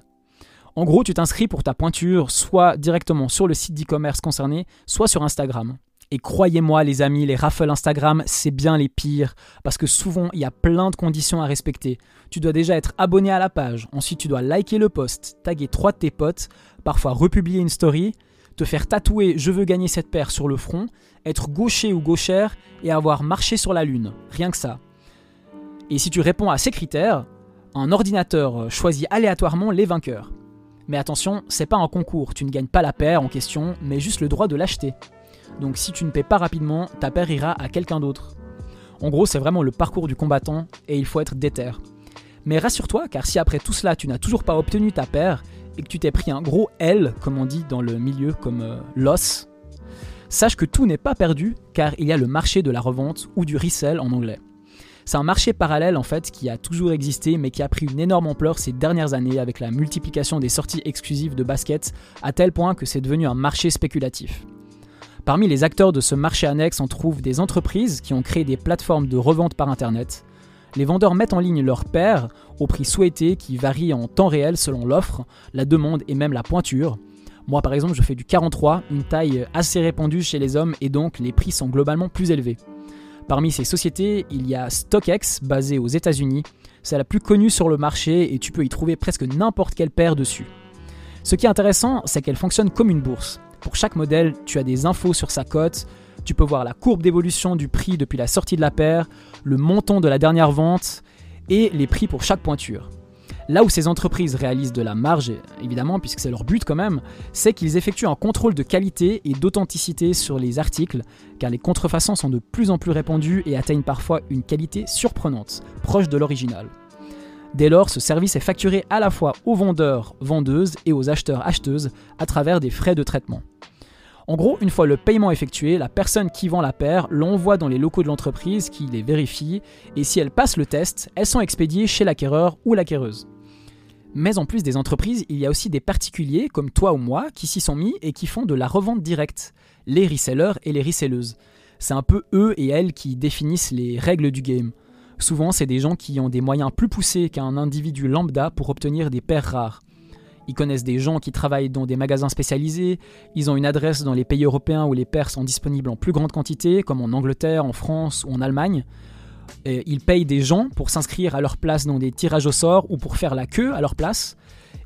En gros, tu t'inscris pour ta pointure soit directement sur le site d'e-commerce concerné, soit sur Instagram. Et croyez-moi les amis, les raffles Instagram, c'est bien les pires, parce que souvent il y a plein de conditions à respecter. Tu dois déjà être abonné à la page, ensuite tu dois liker le post, taguer trois de tes potes, parfois republier une story, te faire tatouer je veux gagner cette paire sur le front, être gaucher ou gauchère et avoir marché sur la lune, rien que ça. Et si tu réponds à ces critères, un ordinateur choisit aléatoirement les vainqueurs. Mais attention, c'est pas un concours, tu ne gagnes pas la paire en question, mais juste le droit de l'acheter. Donc si tu ne paies pas rapidement, ta paire ira à quelqu'un d'autre. En gros, c'est vraiment le parcours du combattant et il faut être déter. Mais rassure-toi, car si après tout cela tu n'as toujours pas obtenu ta paire et que tu t'es pris un gros L, comme on dit dans le milieu, comme euh, l'os, sache que tout n'est pas perdu, car il y a le marché de la revente ou du resell en anglais. C'est un marché parallèle en fait qui a toujours existé mais qui a pris une énorme ampleur ces dernières années avec la multiplication des sorties exclusives de basket à tel point que c'est devenu un marché spéculatif. Parmi les acteurs de ce marché annexe, on trouve des entreprises qui ont créé des plateformes de revente par internet. Les vendeurs mettent en ligne leurs paires au prix souhaité qui varie en temps réel selon l'offre, la demande et même la pointure. Moi par exemple je fais du 43, une taille assez répandue chez les hommes et donc les prix sont globalement plus élevés. Parmi ces sociétés, il y a StockX, basée aux États-Unis. C'est la plus connue sur le marché et tu peux y trouver presque n'importe quelle paire dessus. Ce qui est intéressant, c'est qu'elle fonctionne comme une bourse. Pour chaque modèle, tu as des infos sur sa cote, tu peux voir la courbe d'évolution du prix depuis la sortie de la paire, le montant de la dernière vente et les prix pour chaque pointure. Là où ces entreprises réalisent de la marge, évidemment, puisque c'est leur but quand même, c'est qu'ils effectuent un contrôle de qualité et d'authenticité sur les articles, car les contrefaçons sont de plus en plus répandues et atteignent parfois une qualité surprenante, proche de l'original. Dès lors, ce service est facturé à la fois aux vendeurs, vendeuses et aux acheteurs, acheteuses à travers des frais de traitement. En gros, une fois le paiement effectué, la personne qui vend la paire l'envoie dans les locaux de l'entreprise qui les vérifie, et si elles passent le test, elles sont expédiées chez l'acquéreur ou l'acquéreuse. Mais en plus des entreprises, il y a aussi des particuliers comme toi ou moi qui s'y sont mis et qui font de la revente directe, les resellers et les reselleuses. C'est un peu eux et elles qui définissent les règles du game. Souvent, c'est des gens qui ont des moyens plus poussés qu'un individu lambda pour obtenir des paires rares. Ils connaissent des gens qui travaillent dans des magasins spécialisés, ils ont une adresse dans les pays européens où les paires sont disponibles en plus grande quantité, comme en Angleterre, en France ou en Allemagne. Ils payent des gens pour s'inscrire à leur place dans des tirages au sort ou pour faire la queue à leur place.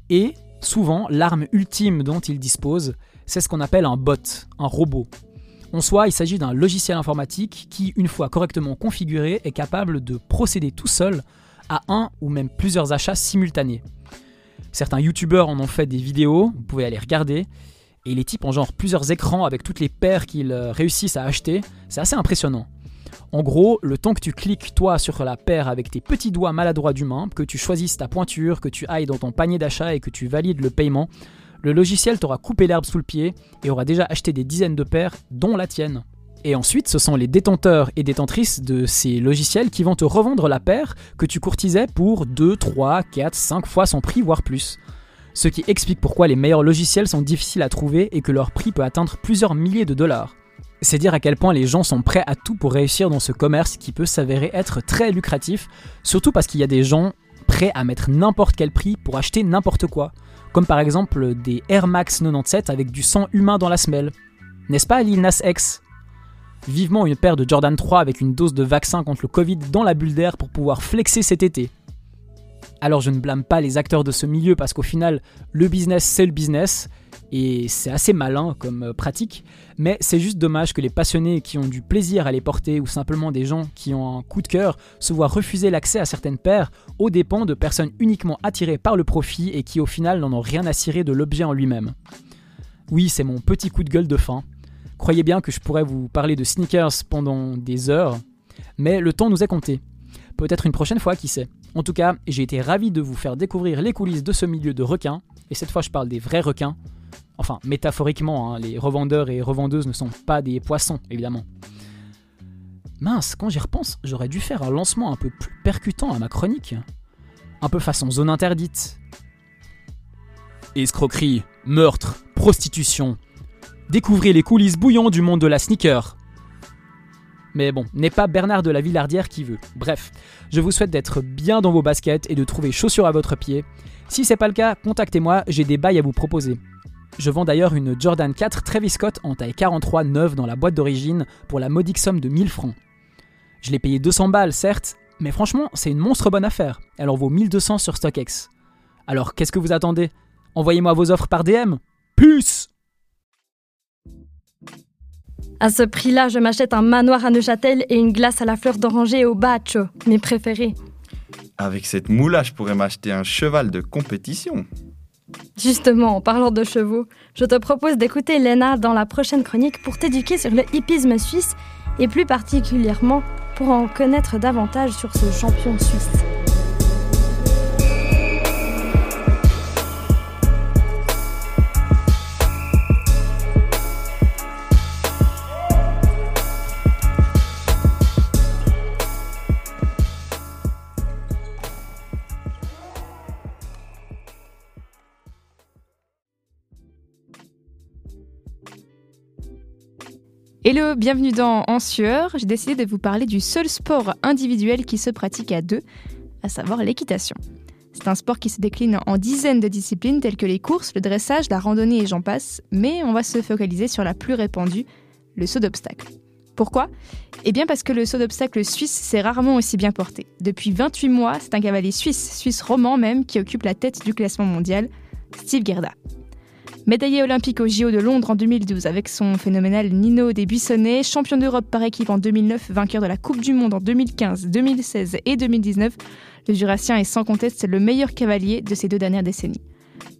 Et souvent, l'arme ultime dont ils disposent, c'est ce qu'on appelle un bot, un robot. En soi, il s'agit d'un logiciel informatique qui, une fois correctement configuré, est capable de procéder tout seul à un ou même plusieurs achats simultanés. Certains youtubeurs en ont fait des vidéos, vous pouvez aller regarder, et les types ont genre plusieurs écrans avec toutes les paires qu'ils euh, réussissent à acheter, c'est assez impressionnant. En gros, le temps que tu cliques toi sur la paire avec tes petits doigts maladroits d'humain, que tu choisisses ta pointure, que tu ailles dans ton panier d'achat et que tu valides le paiement, le logiciel t'aura coupé l'herbe sous le pied et aura déjà acheté des dizaines de paires, dont la tienne. Et ensuite, ce sont les détenteurs et détentrices de ces logiciels qui vont te revendre la paire que tu courtisais pour 2, 3, 4, 5 fois son prix, voire plus. Ce qui explique pourquoi les meilleurs logiciels sont difficiles à trouver et que leur prix peut atteindre plusieurs milliers de dollars. C'est dire à quel point les gens sont prêts à tout pour réussir dans ce commerce qui peut s'avérer être très lucratif, surtout parce qu'il y a des gens prêts à mettre n'importe quel prix pour acheter n'importe quoi, comme par exemple des Air Max 97 avec du sang humain dans la semelle. N'est-ce pas Lil Nas X? Vivement une paire de Jordan 3 avec une dose de vaccin contre le Covid dans la bulle d'air pour pouvoir flexer cet été. Alors je ne blâme pas les acteurs de ce milieu parce qu'au final, le business c'est le business et c'est assez malin comme euh, pratique, mais c'est juste dommage que les passionnés qui ont du plaisir à les porter ou simplement des gens qui ont un coup de cœur se voient refuser l'accès à certaines paires aux dépens de personnes uniquement attirées par le profit et qui au final n'en ont rien à cirer de l'objet en lui-même. Oui, c'est mon petit coup de gueule de fin. Croyez bien que je pourrais vous parler de sneakers pendant des heures, mais le temps nous est compté. Peut-être une prochaine fois, qui sait. En tout cas, j'ai été ravi de vous faire découvrir les coulisses de ce milieu de requins, et cette fois je parle des vrais requins. Enfin, métaphoriquement, hein, les revendeurs et revendeuses ne sont pas des poissons, évidemment. Mince, quand j'y repense, j'aurais dû faire un lancement un peu plus percutant à ma chronique. Un peu façon zone interdite. Escroquerie, meurtre, prostitution, Découvrez les coulisses bouillantes du monde de la sneaker. Mais bon, n'est pas Bernard de la Villardière qui veut. Bref, je vous souhaite d'être bien dans vos baskets et de trouver chaussures à votre pied. Si c'est pas le cas, contactez-moi, j'ai des bails à vous proposer. Je vends d'ailleurs une Jordan 4 Travis Scott en taille 43 neuve dans la boîte d'origine pour la modique somme de 1000 francs. Je l'ai payé 200 balles, certes, mais franchement, c'est une monstre bonne affaire. Elle en vaut 1200 sur StockX. Alors, qu'est-ce que vous attendez? Envoyez-moi vos offres par DM. Puce À ce prix-là, je m'achète un manoir à Neuchâtel et une glace à la fleur d'oranger au bacho, mes préférés. Avec cette moula, je pourrais m'acheter un cheval de compétition. Justement, en parlant de chevaux, je te propose d'écouter Léna dans la prochaine chronique pour t'éduquer sur le hippisme suisse et plus particulièrement pour en connaître davantage sur ce champion suisse. Hello, bienvenue dans En Sueur. J'ai décidé de vous parler du seul sport individuel qui se pratique à deux, à savoir l'équitation. C'est un sport qui se décline en dizaines de disciplines telles que les courses, le dressage, la randonnée et j'en passe, mais on va se focaliser sur la plus répandue, le saut d'obstacle. Pourquoi? Eh bien parce que le saut d'obstacle suisse s'est rarement aussi bien porté. Depuis 28 mois, c'est un cavalier suisse, suisse roman même, qui occupe la tête du classement mondial, Steve Gerda. Médaillé olympique au JO de Londres en 2012 avec son phénoménal Nino des Buissonnets, champion d'Europe par équipe en 2009, vainqueur de la Coupe du Monde en 2015, 2016 et 2019, le Jurassien est sans conteste le meilleur cavalier de ces deux dernières décennies.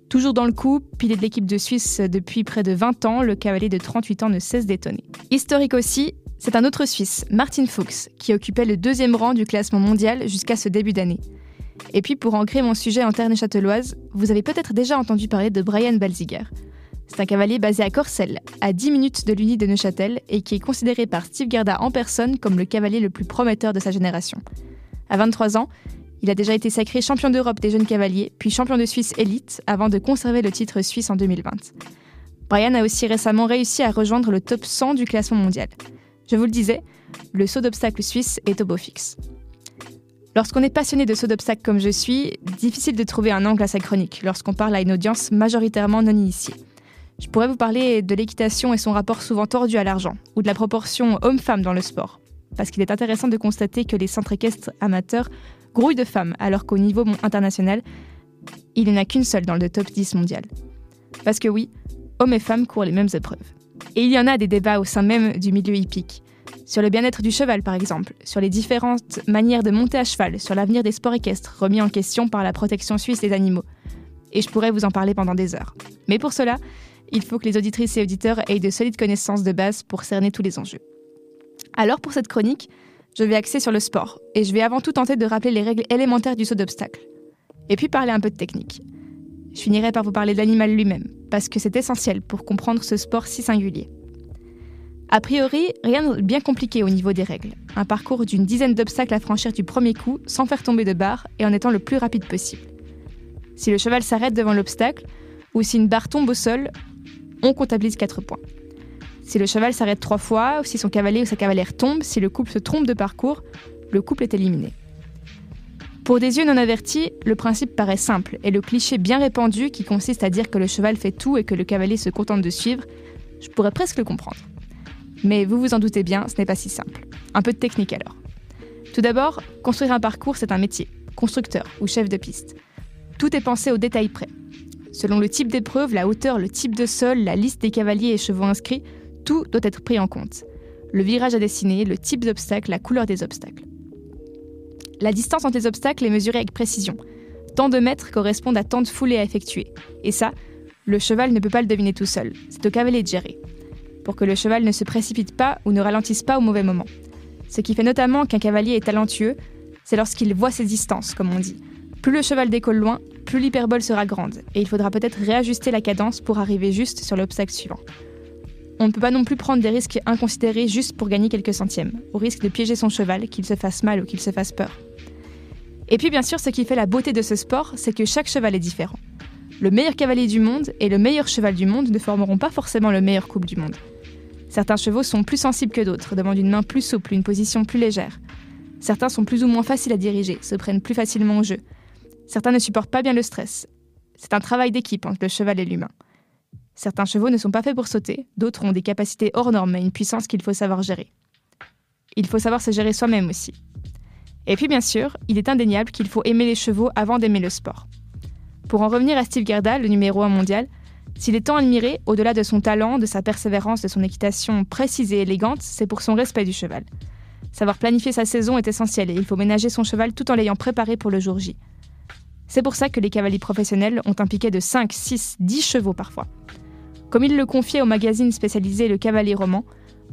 Toujours dans le coup, pilier de l'équipe de Suisse depuis près de 20 ans, le cavalier de 38 ans ne cesse d'étonner. Historique aussi, c'est un autre Suisse, Martin Fuchs, qui occupait le deuxième rang du classement mondial jusqu'à ce début d'année. Et puis pour ancrer mon sujet en terre châteloise, vous avez peut-être déjà entendu parler de Brian Balziger. C'est un cavalier basé à Corcelles, à 10 minutes de l'Uni de Neuchâtel, et qui est considéré par Steve Gerda en personne comme le cavalier le plus prometteur de sa génération. À 23 ans, il a déjà été sacré champion d'Europe des jeunes cavaliers, puis champion de Suisse élite, avant de conserver le titre suisse en 2020. Brian a aussi récemment réussi à rejoindre le top 100 du classement mondial. Je vous le disais, le saut d'obstacle suisse est au beau fixe. Lorsqu'on est passionné de saut d'obstacle comme je suis, difficile de trouver un angle à sa chronique lorsqu'on parle à une audience majoritairement non initiée. Je pourrais vous parler de l'équitation et son rapport souvent tordu à l'argent, ou de la proportion homme-femme dans le sport, parce qu'il est intéressant de constater que les centres équestres amateurs grouillent de femmes, alors qu'au niveau international, il n'y en a qu'une seule dans le top 10 mondial. Parce que oui, hommes et femmes courent les mêmes épreuves. Et il y en a des débats au sein même du milieu hippique sur le bien-être du cheval par exemple, sur les différentes manières de monter à cheval, sur l'avenir des sports équestres remis en question par la protection suisse des animaux. Et je pourrais vous en parler pendant des heures. Mais pour cela, il faut que les auditrices et auditeurs aient de solides connaissances de base pour cerner tous les enjeux. Alors pour cette chronique, je vais axer sur le sport, et je vais avant tout tenter de rappeler les règles élémentaires du saut d'obstacle. Et puis parler un peu de technique. Je finirai par vous parler de l'animal lui-même, parce que c'est essentiel pour comprendre ce sport si singulier. A priori, rien de bien compliqué au niveau des règles. Un parcours d'une dizaine d'obstacles à franchir du premier coup sans faire tomber de barre et en étant le plus rapide possible. Si le cheval s'arrête devant l'obstacle ou si une barre tombe au sol, on comptabilise 4 points. Si le cheval s'arrête trois fois, ou si son cavalier ou sa cavalière tombe, si le couple se trompe de parcours, le couple est éliminé. Pour des yeux non avertis, le principe paraît simple et le cliché bien répandu qui consiste à dire que le cheval fait tout et que le cavalier se contente de suivre, je pourrais presque le comprendre. Mais vous vous en doutez bien, ce n'est pas si simple. Un peu de technique alors. Tout d'abord, construire un parcours, c'est un métier, constructeur ou chef de piste. Tout est pensé au détail près. Selon le type d'épreuve, la hauteur, le type de sol, la liste des cavaliers et chevaux inscrits, tout doit être pris en compte. Le virage à dessiner, le type d'obstacle, la couleur des obstacles. La distance entre les obstacles est mesurée avec précision. Tant de mètres correspondent à tant de foulées à effectuer. Et ça, le cheval ne peut pas le deviner tout seul. C'est au cavalier de gérer pour que le cheval ne se précipite pas ou ne ralentisse pas au mauvais moment. Ce qui fait notamment qu'un cavalier est talentueux, c'est lorsqu'il voit ses distances, comme on dit. Plus le cheval décolle loin, plus l'hyperbole sera grande, et il faudra peut-être réajuster la cadence pour arriver juste sur l'obstacle suivant. On ne peut pas non plus prendre des risques inconsidérés juste pour gagner quelques centièmes, au risque de piéger son cheval, qu'il se fasse mal ou qu'il se fasse peur. Et puis bien sûr, ce qui fait la beauté de ce sport, c'est que chaque cheval est différent. Le meilleur cavalier du monde et le meilleur cheval du monde ne formeront pas forcément le meilleur couple du monde. Certains chevaux sont plus sensibles que d'autres, demandent une main plus souple, une position plus légère. Certains sont plus ou moins faciles à diriger, se prennent plus facilement au jeu. Certains ne supportent pas bien le stress. C'est un travail d'équipe entre le cheval et l'humain. Certains chevaux ne sont pas faits pour sauter, d'autres ont des capacités hors normes et une puissance qu'il faut savoir gérer. Il faut savoir se gérer soi-même aussi. Et puis bien sûr, il est indéniable qu'il faut aimer les chevaux avant d'aimer le sport. Pour en revenir à Steve Gerda, le numéro 1 mondial, s'il est tant admiré, au-delà de son talent, de sa persévérance, de son équitation précise et élégante, c'est pour son respect du cheval. Savoir planifier sa saison est essentiel et il faut ménager son cheval tout en l'ayant préparé pour le jour J. C'est pour ça que les cavaliers professionnels ont un piquet de 5, 6, 10 chevaux parfois. Comme il le confiait au magazine spécialisé Le Cavalier Roman,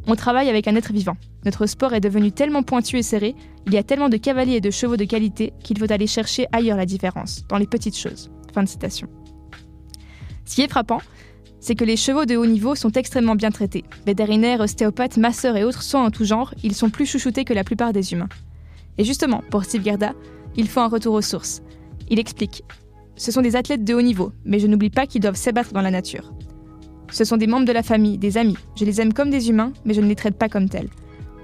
on travaille avec un être vivant. Notre sport est devenu tellement pointu et serré, il y a tellement de cavaliers et de chevaux de qualité qu'il faut aller chercher ailleurs la différence, dans les petites choses. Fin de citation. Ce qui est frappant, c'est que les chevaux de haut niveau sont extrêmement bien traités. Vétérinaires, ostéopathes, masseurs et autres soins en tout genre, ils sont plus chouchoutés que la plupart des humains. Et justement, pour Steve Gerda, il faut un retour aux sources. Il explique Ce sont des athlètes de haut niveau, mais je n'oublie pas qu'ils doivent s'abattre dans la nature. Ce sont des membres de la famille, des amis. Je les aime comme des humains, mais je ne les traite pas comme tels.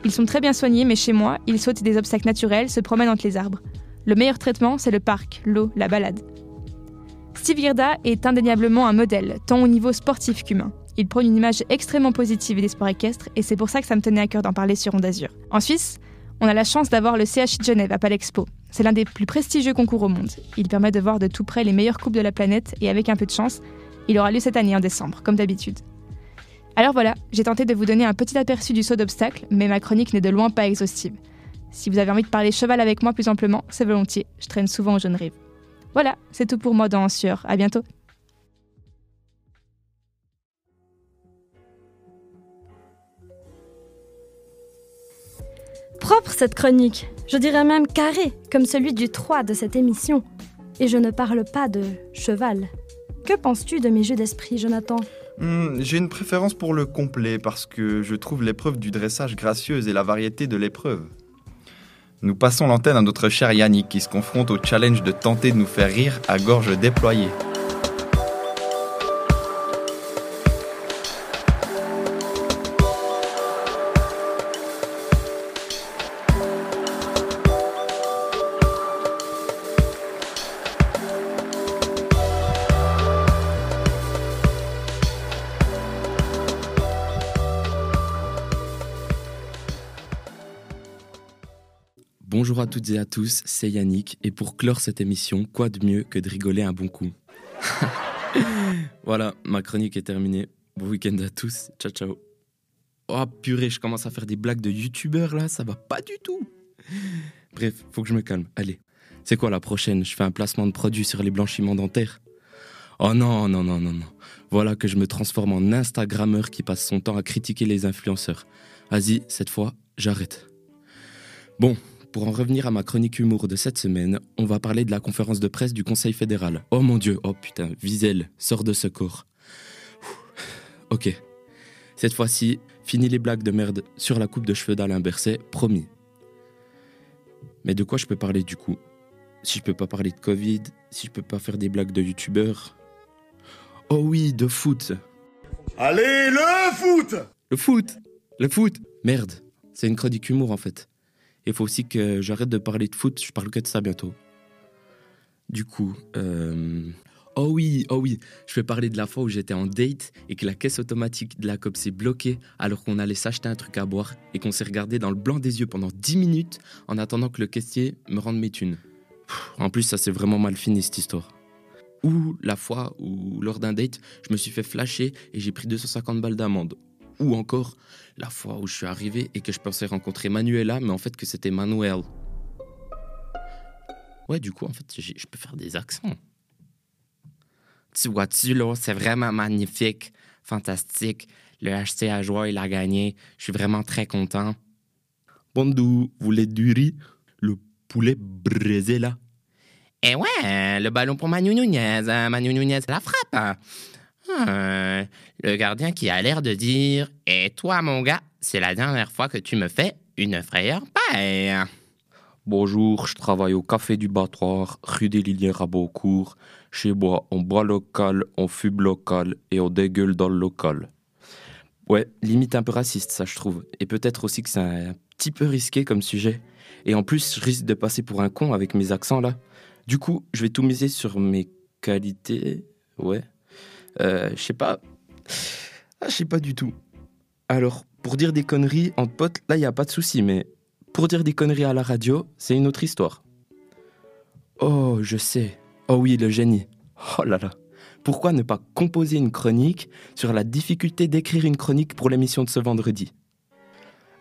Ils sont très bien soignés, mais chez moi, ils sautent des obstacles naturels, se promènent entre les arbres. Le meilleur traitement, c'est le parc, l'eau, la balade. Steve Gerda est indéniablement un modèle, tant au niveau sportif qu'humain. Il prône une image extrêmement positive des sports équestres, et c'est pour ça que ça me tenait à cœur d'en parler sur Onde Azur. En Suisse, on a la chance d'avoir le CHI de Genève à Palexpo. C'est l'un des plus prestigieux concours au monde. Il permet de voir de tout près les meilleures coupes de la planète, et avec un peu de chance, il aura lieu cette année en décembre, comme d'habitude. Alors voilà, j'ai tenté de vous donner un petit aperçu du saut d'obstacle, mais ma chronique n'est de loin pas exhaustive. Si vous avez envie de parler cheval avec moi plus amplement, c'est volontiers, je traîne souvent aux jeunes rives. Voilà, c'est tout pour moi dans Sueur. À bientôt. Propre cette chronique, je dirais même carré, comme celui du 3 de cette émission. Et je ne parle pas de cheval. Que penses-tu de mes jeux d'esprit, Jonathan? Hmm, J'ai une préférence pour le complet parce que je trouve l'épreuve du dressage gracieuse et la variété de l'épreuve. Nous passons l'antenne à notre cher Yannick qui se confronte au challenge de tenter de nous faire rire à gorge déployée. Toutes et à tous, c'est Yannick, et pour clore cette émission, quoi de mieux que de rigoler un bon coup Voilà, ma chronique est terminée. Bon week-end à tous, ciao ciao. Oh purée, je commence à faire des blagues de youtubeur là, ça va pas du tout. Bref, faut que je me calme, allez. C'est quoi la prochaine? Je fais un placement de produit sur les blanchiments dentaires? Oh non, non, non, non, non. Voilà que je me transforme en Instagrammeur qui passe son temps à critiquer les influenceurs. Vas-y, cette fois, j'arrête. Bon, pour en revenir à ma chronique humour de cette semaine, on va parler de la conférence de presse du Conseil fédéral. Oh mon dieu, oh putain, Wiesel, sort de secours. Ok. Cette fois-ci, fini les blagues de merde sur la coupe de cheveux d'Alain Berset, promis. Mais de quoi je peux parler du coup? Si je peux pas parler de Covid, si je peux pas faire des blagues de youtubeurs. Oh oui, de foot. Allez, le foot Le foot Le foot Merde, c'est une chronique humour en fait. Il faut aussi que j'arrête de parler de foot, je parle que de ça bientôt. Du coup, euh... oh oui, oh oui, je vais parler de la fois où j'étais en date et que la caisse automatique de la COP s'est bloquée alors qu'on allait s'acheter un truc à boire et qu'on s'est regardé dans le blanc des yeux pendant 10 minutes en attendant que le caissier me rende mes thunes. En plus, ça s'est vraiment mal fini cette histoire. Ou la fois où, lors d'un date, je me suis fait flasher et j'ai pris 250 balles d'amende. Ou encore la fois où je suis arrivé et que je pensais rencontrer Manuela, mais en fait que c'était Manuel. Ouais, du coup, en fait, je peux faire des accents. Tu vois-tu, là, c'est vraiment magnifique, fantastique. Le HC à joie, il a gagné. Je suis vraiment très content. Bondou, vous voulez du riz? Le poulet braisé, là? Eh ouais, le ballon pour Manu Nunez. hein, Manu Nunez, la frappe. Hein. Ah, le gardien qui a l'air de dire Et toi, mon gars, c'est la dernière fois que tu me fais une frayeur paire. Bonjour, je travaille au Café du Battoir, rue des Lilières à Beaucourt. Chez moi, on boit local, on fume local et on dégueule dans le local. Ouais, limite un peu raciste, ça, je trouve. Et peut-être aussi que c'est un petit peu risqué comme sujet. Et en plus, je risque de passer pour un con avec mes accents là. Du coup, je vais tout miser sur mes qualités. Ouais. Euh, je sais pas. Ah, je sais pas du tout. Alors, pour dire des conneries entre potes, là, il a pas de souci, mais pour dire des conneries à la radio, c'est une autre histoire. Oh, je sais. Oh oui, le génie. Oh là là. Pourquoi ne pas composer une chronique sur la difficulté d'écrire une chronique pour l'émission de ce vendredi?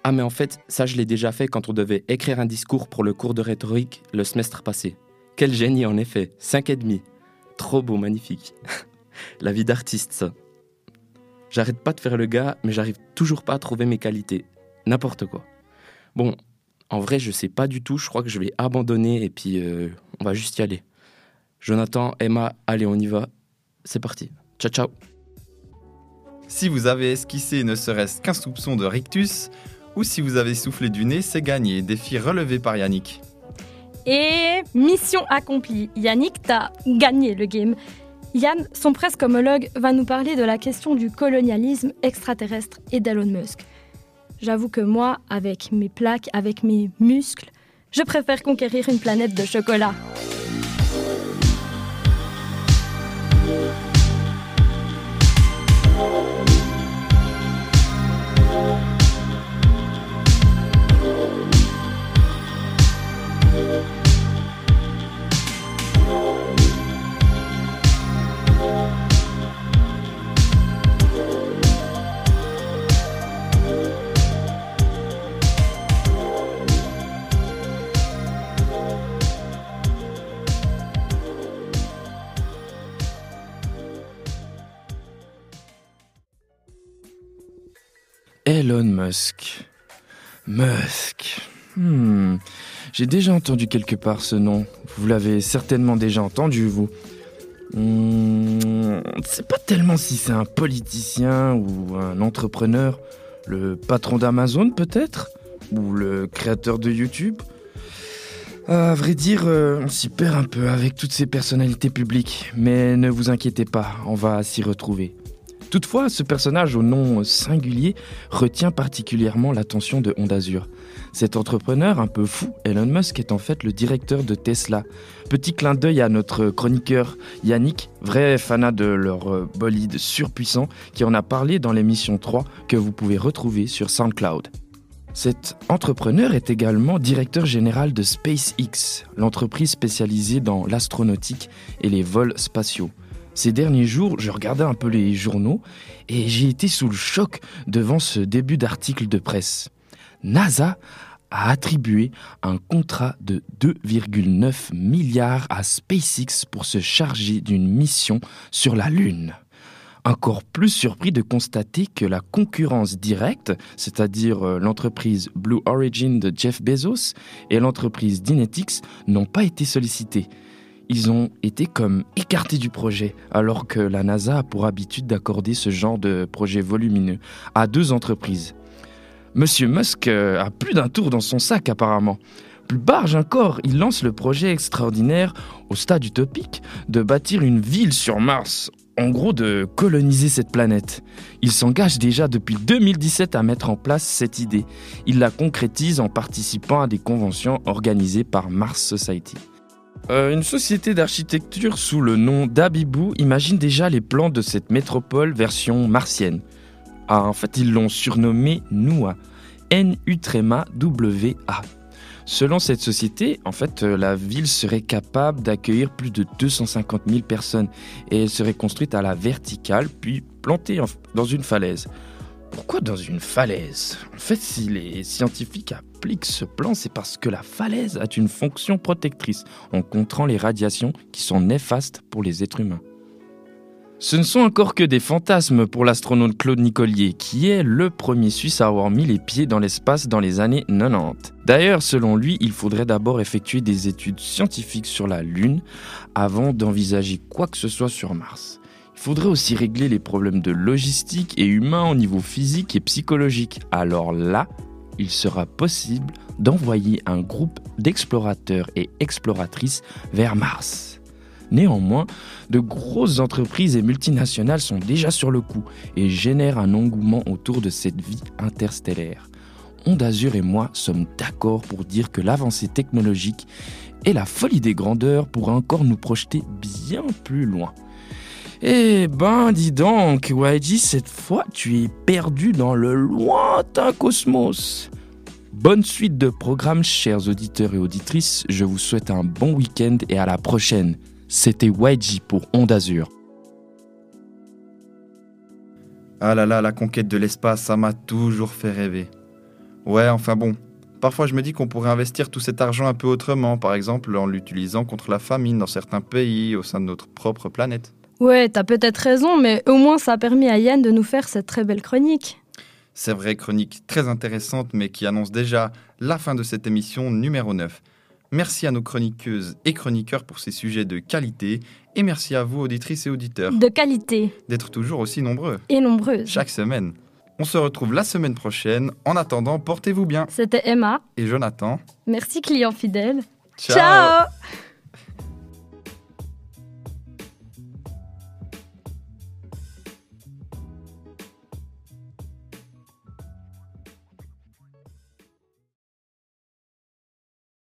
Ah, mais en fait, ça, je l'ai déjà fait quand on devait écrire un discours pour le cours de rhétorique le semestre passé. Quel génie en effet, 5 et demi. Trop beau, magnifique. La vie d'artiste, ça. J'arrête pas de faire le gars, mais j'arrive toujours pas à trouver mes qualités. N'importe quoi. Bon, en vrai, je sais pas du tout. Je crois que je vais abandonner et puis euh, on va juste y aller. Jonathan, Emma, allez, on y va. C'est parti. Ciao, ciao. Si vous avez esquissé ne serait-ce qu'un soupçon de rictus, ou si vous avez soufflé du nez, c'est gagné. Défi relevé par Yannick. Et mission accomplie. Yannick, t'as gagné le game. Yann, son presque homologue, va nous parler de la question du colonialisme extraterrestre et d'Elon Musk. J'avoue que moi, avec mes plaques, avec mes muscles, je préfère conquérir une planète de chocolat. Elon Musk. Musk. Hmm. J'ai déjà entendu quelque part ce nom. Vous l'avez certainement déjà entendu, vous. Hmm, C'est pas tellement si c'est un politicien ou un entrepreneur. Le patron d'Amazon, peut-être? Ou le créateur de YouTube? À vrai dire, euh, on s'y perd un peu avec toutes ces personnalités publiques. Mais ne vous inquiétez pas, on va s'y retrouver. Toutefois, ce personnage au nom singulier retient particulièrement l'attention de Ondazur. Cet entrepreneur un peu fou, Elon Musk, est en fait le directeur de Tesla. Petit clin d'œil à notre chroniqueur Yannick, vrai fanat de leur euh, bolide surpuissant, qui en a parlé dans l'émission 3 que vous pouvez retrouver sur SoundCloud. Cet entrepreneur est également directeur général de SpaceX, l'entreprise spécialisée dans l'astronautique et les vols spatiaux. Ces derniers jours, je regardais un peu les journaux et j'ai été sous le choc devant ce début d'article de presse. NASA a attribué un contrat de 2,9 milliards à SpaceX pour se charger d'une mission sur la Lune. Encore plus surpris de constater que la concurrence directe, c'est-à-dire euh, l'entreprise Blue Origin de Jeff Bezos et l'entreprise Dynetics, n'ont pas été sollicitées ils ont été comme écartés du projet, alors que la NASA a pour habitude d'accorder ce genre de projet volumineux à deux entreprises. Monsieur Musk euh, a plus d'un tour dans son sac apparemment. Plus barge encore, il lance le projet extraordinaire, au stade utopique, de bâtir une ville sur Mars. En gros, de coloniser cette planète. Il s'engage déjà depuis 2017 à mettre en place cette idée. Il la concrétise en participant à des conventions organisées par Mars Society. Euh, une société d'architecture sous le nom d'Abibou imagine déjà les plans de cette métropole version martienne. Ah, en fait, ils l'ont surnommé NUA. N-U-W-A. Selon cette société, en fait, euh, la ville serait capable d'accueillir plus de 250 000 personnes et elle serait construite à la verticale puis plantée dans une falaise. Pourquoi dans une falaise? En fait, si les scientifiques appliquent ce plan, c'est parce que la falaise a une fonction protectrice en contrant les radiations qui sont néfastes pour les êtres humains. Ce ne sont encore que des fantasmes pour l'astronaute Claude Nicolier, qui est le premier Suisse à avoir mis les pieds dans l'espace dans les années 90. D'ailleurs, selon lui, il faudrait d'abord effectuer des études scientifiques sur la Lune avant d'envisager quoi que ce soit sur Mars. Il faudrait aussi régler les problèmes de logistique et humains au niveau physique et psychologique. Alors là, il sera possible d'envoyer un groupe d'explorateurs et exploratrices vers Mars. Néanmoins, de grosses entreprises et multinationales sont déjà sur le coup et génèrent un engouement autour de cette vie interstellaire. Ondazur et moi sommes d'accord pour dire que l'avancée technologique et la folie des grandeurs pourraient encore nous projeter bien plus loin. Eh ben, dis donc, YG, cette fois, tu es perdu dans le lointain cosmos. Bonne suite de programmes, chers auditeurs et auditrices. Je vous souhaite un bon week-end et à la prochaine. C'était YG pour Onde Azur. Ah là là, la conquête de l'espace, ça m'a toujours fait rêver. Ouais, enfin bon, Parfois, je me dis qu'on pourrait investir tout cet argent un peu autrement, par exemple en l'utilisant contre la famine dans certains pays, au sein de notre propre planète. Ouais, t'as peut-être raison, mais au moins ça a permis à Yann de nous faire cette très belle chronique. C'est vrai, chronique très intéressante, mais qui annonce déjà la fin de cette émission numéro 9. Merci à nos chroniqueuses et chroniqueurs pour ces sujets de qualité, et merci à vous, auditrices et auditeurs, De qualité d'être toujours aussi nombreux, et nombreuse. chaque semaine. On se retrouve la semaine prochaine. En attendant, portez-vous bien. C'était Emma. Et Jonathan. Merci client fidèle. Ciao. Ciao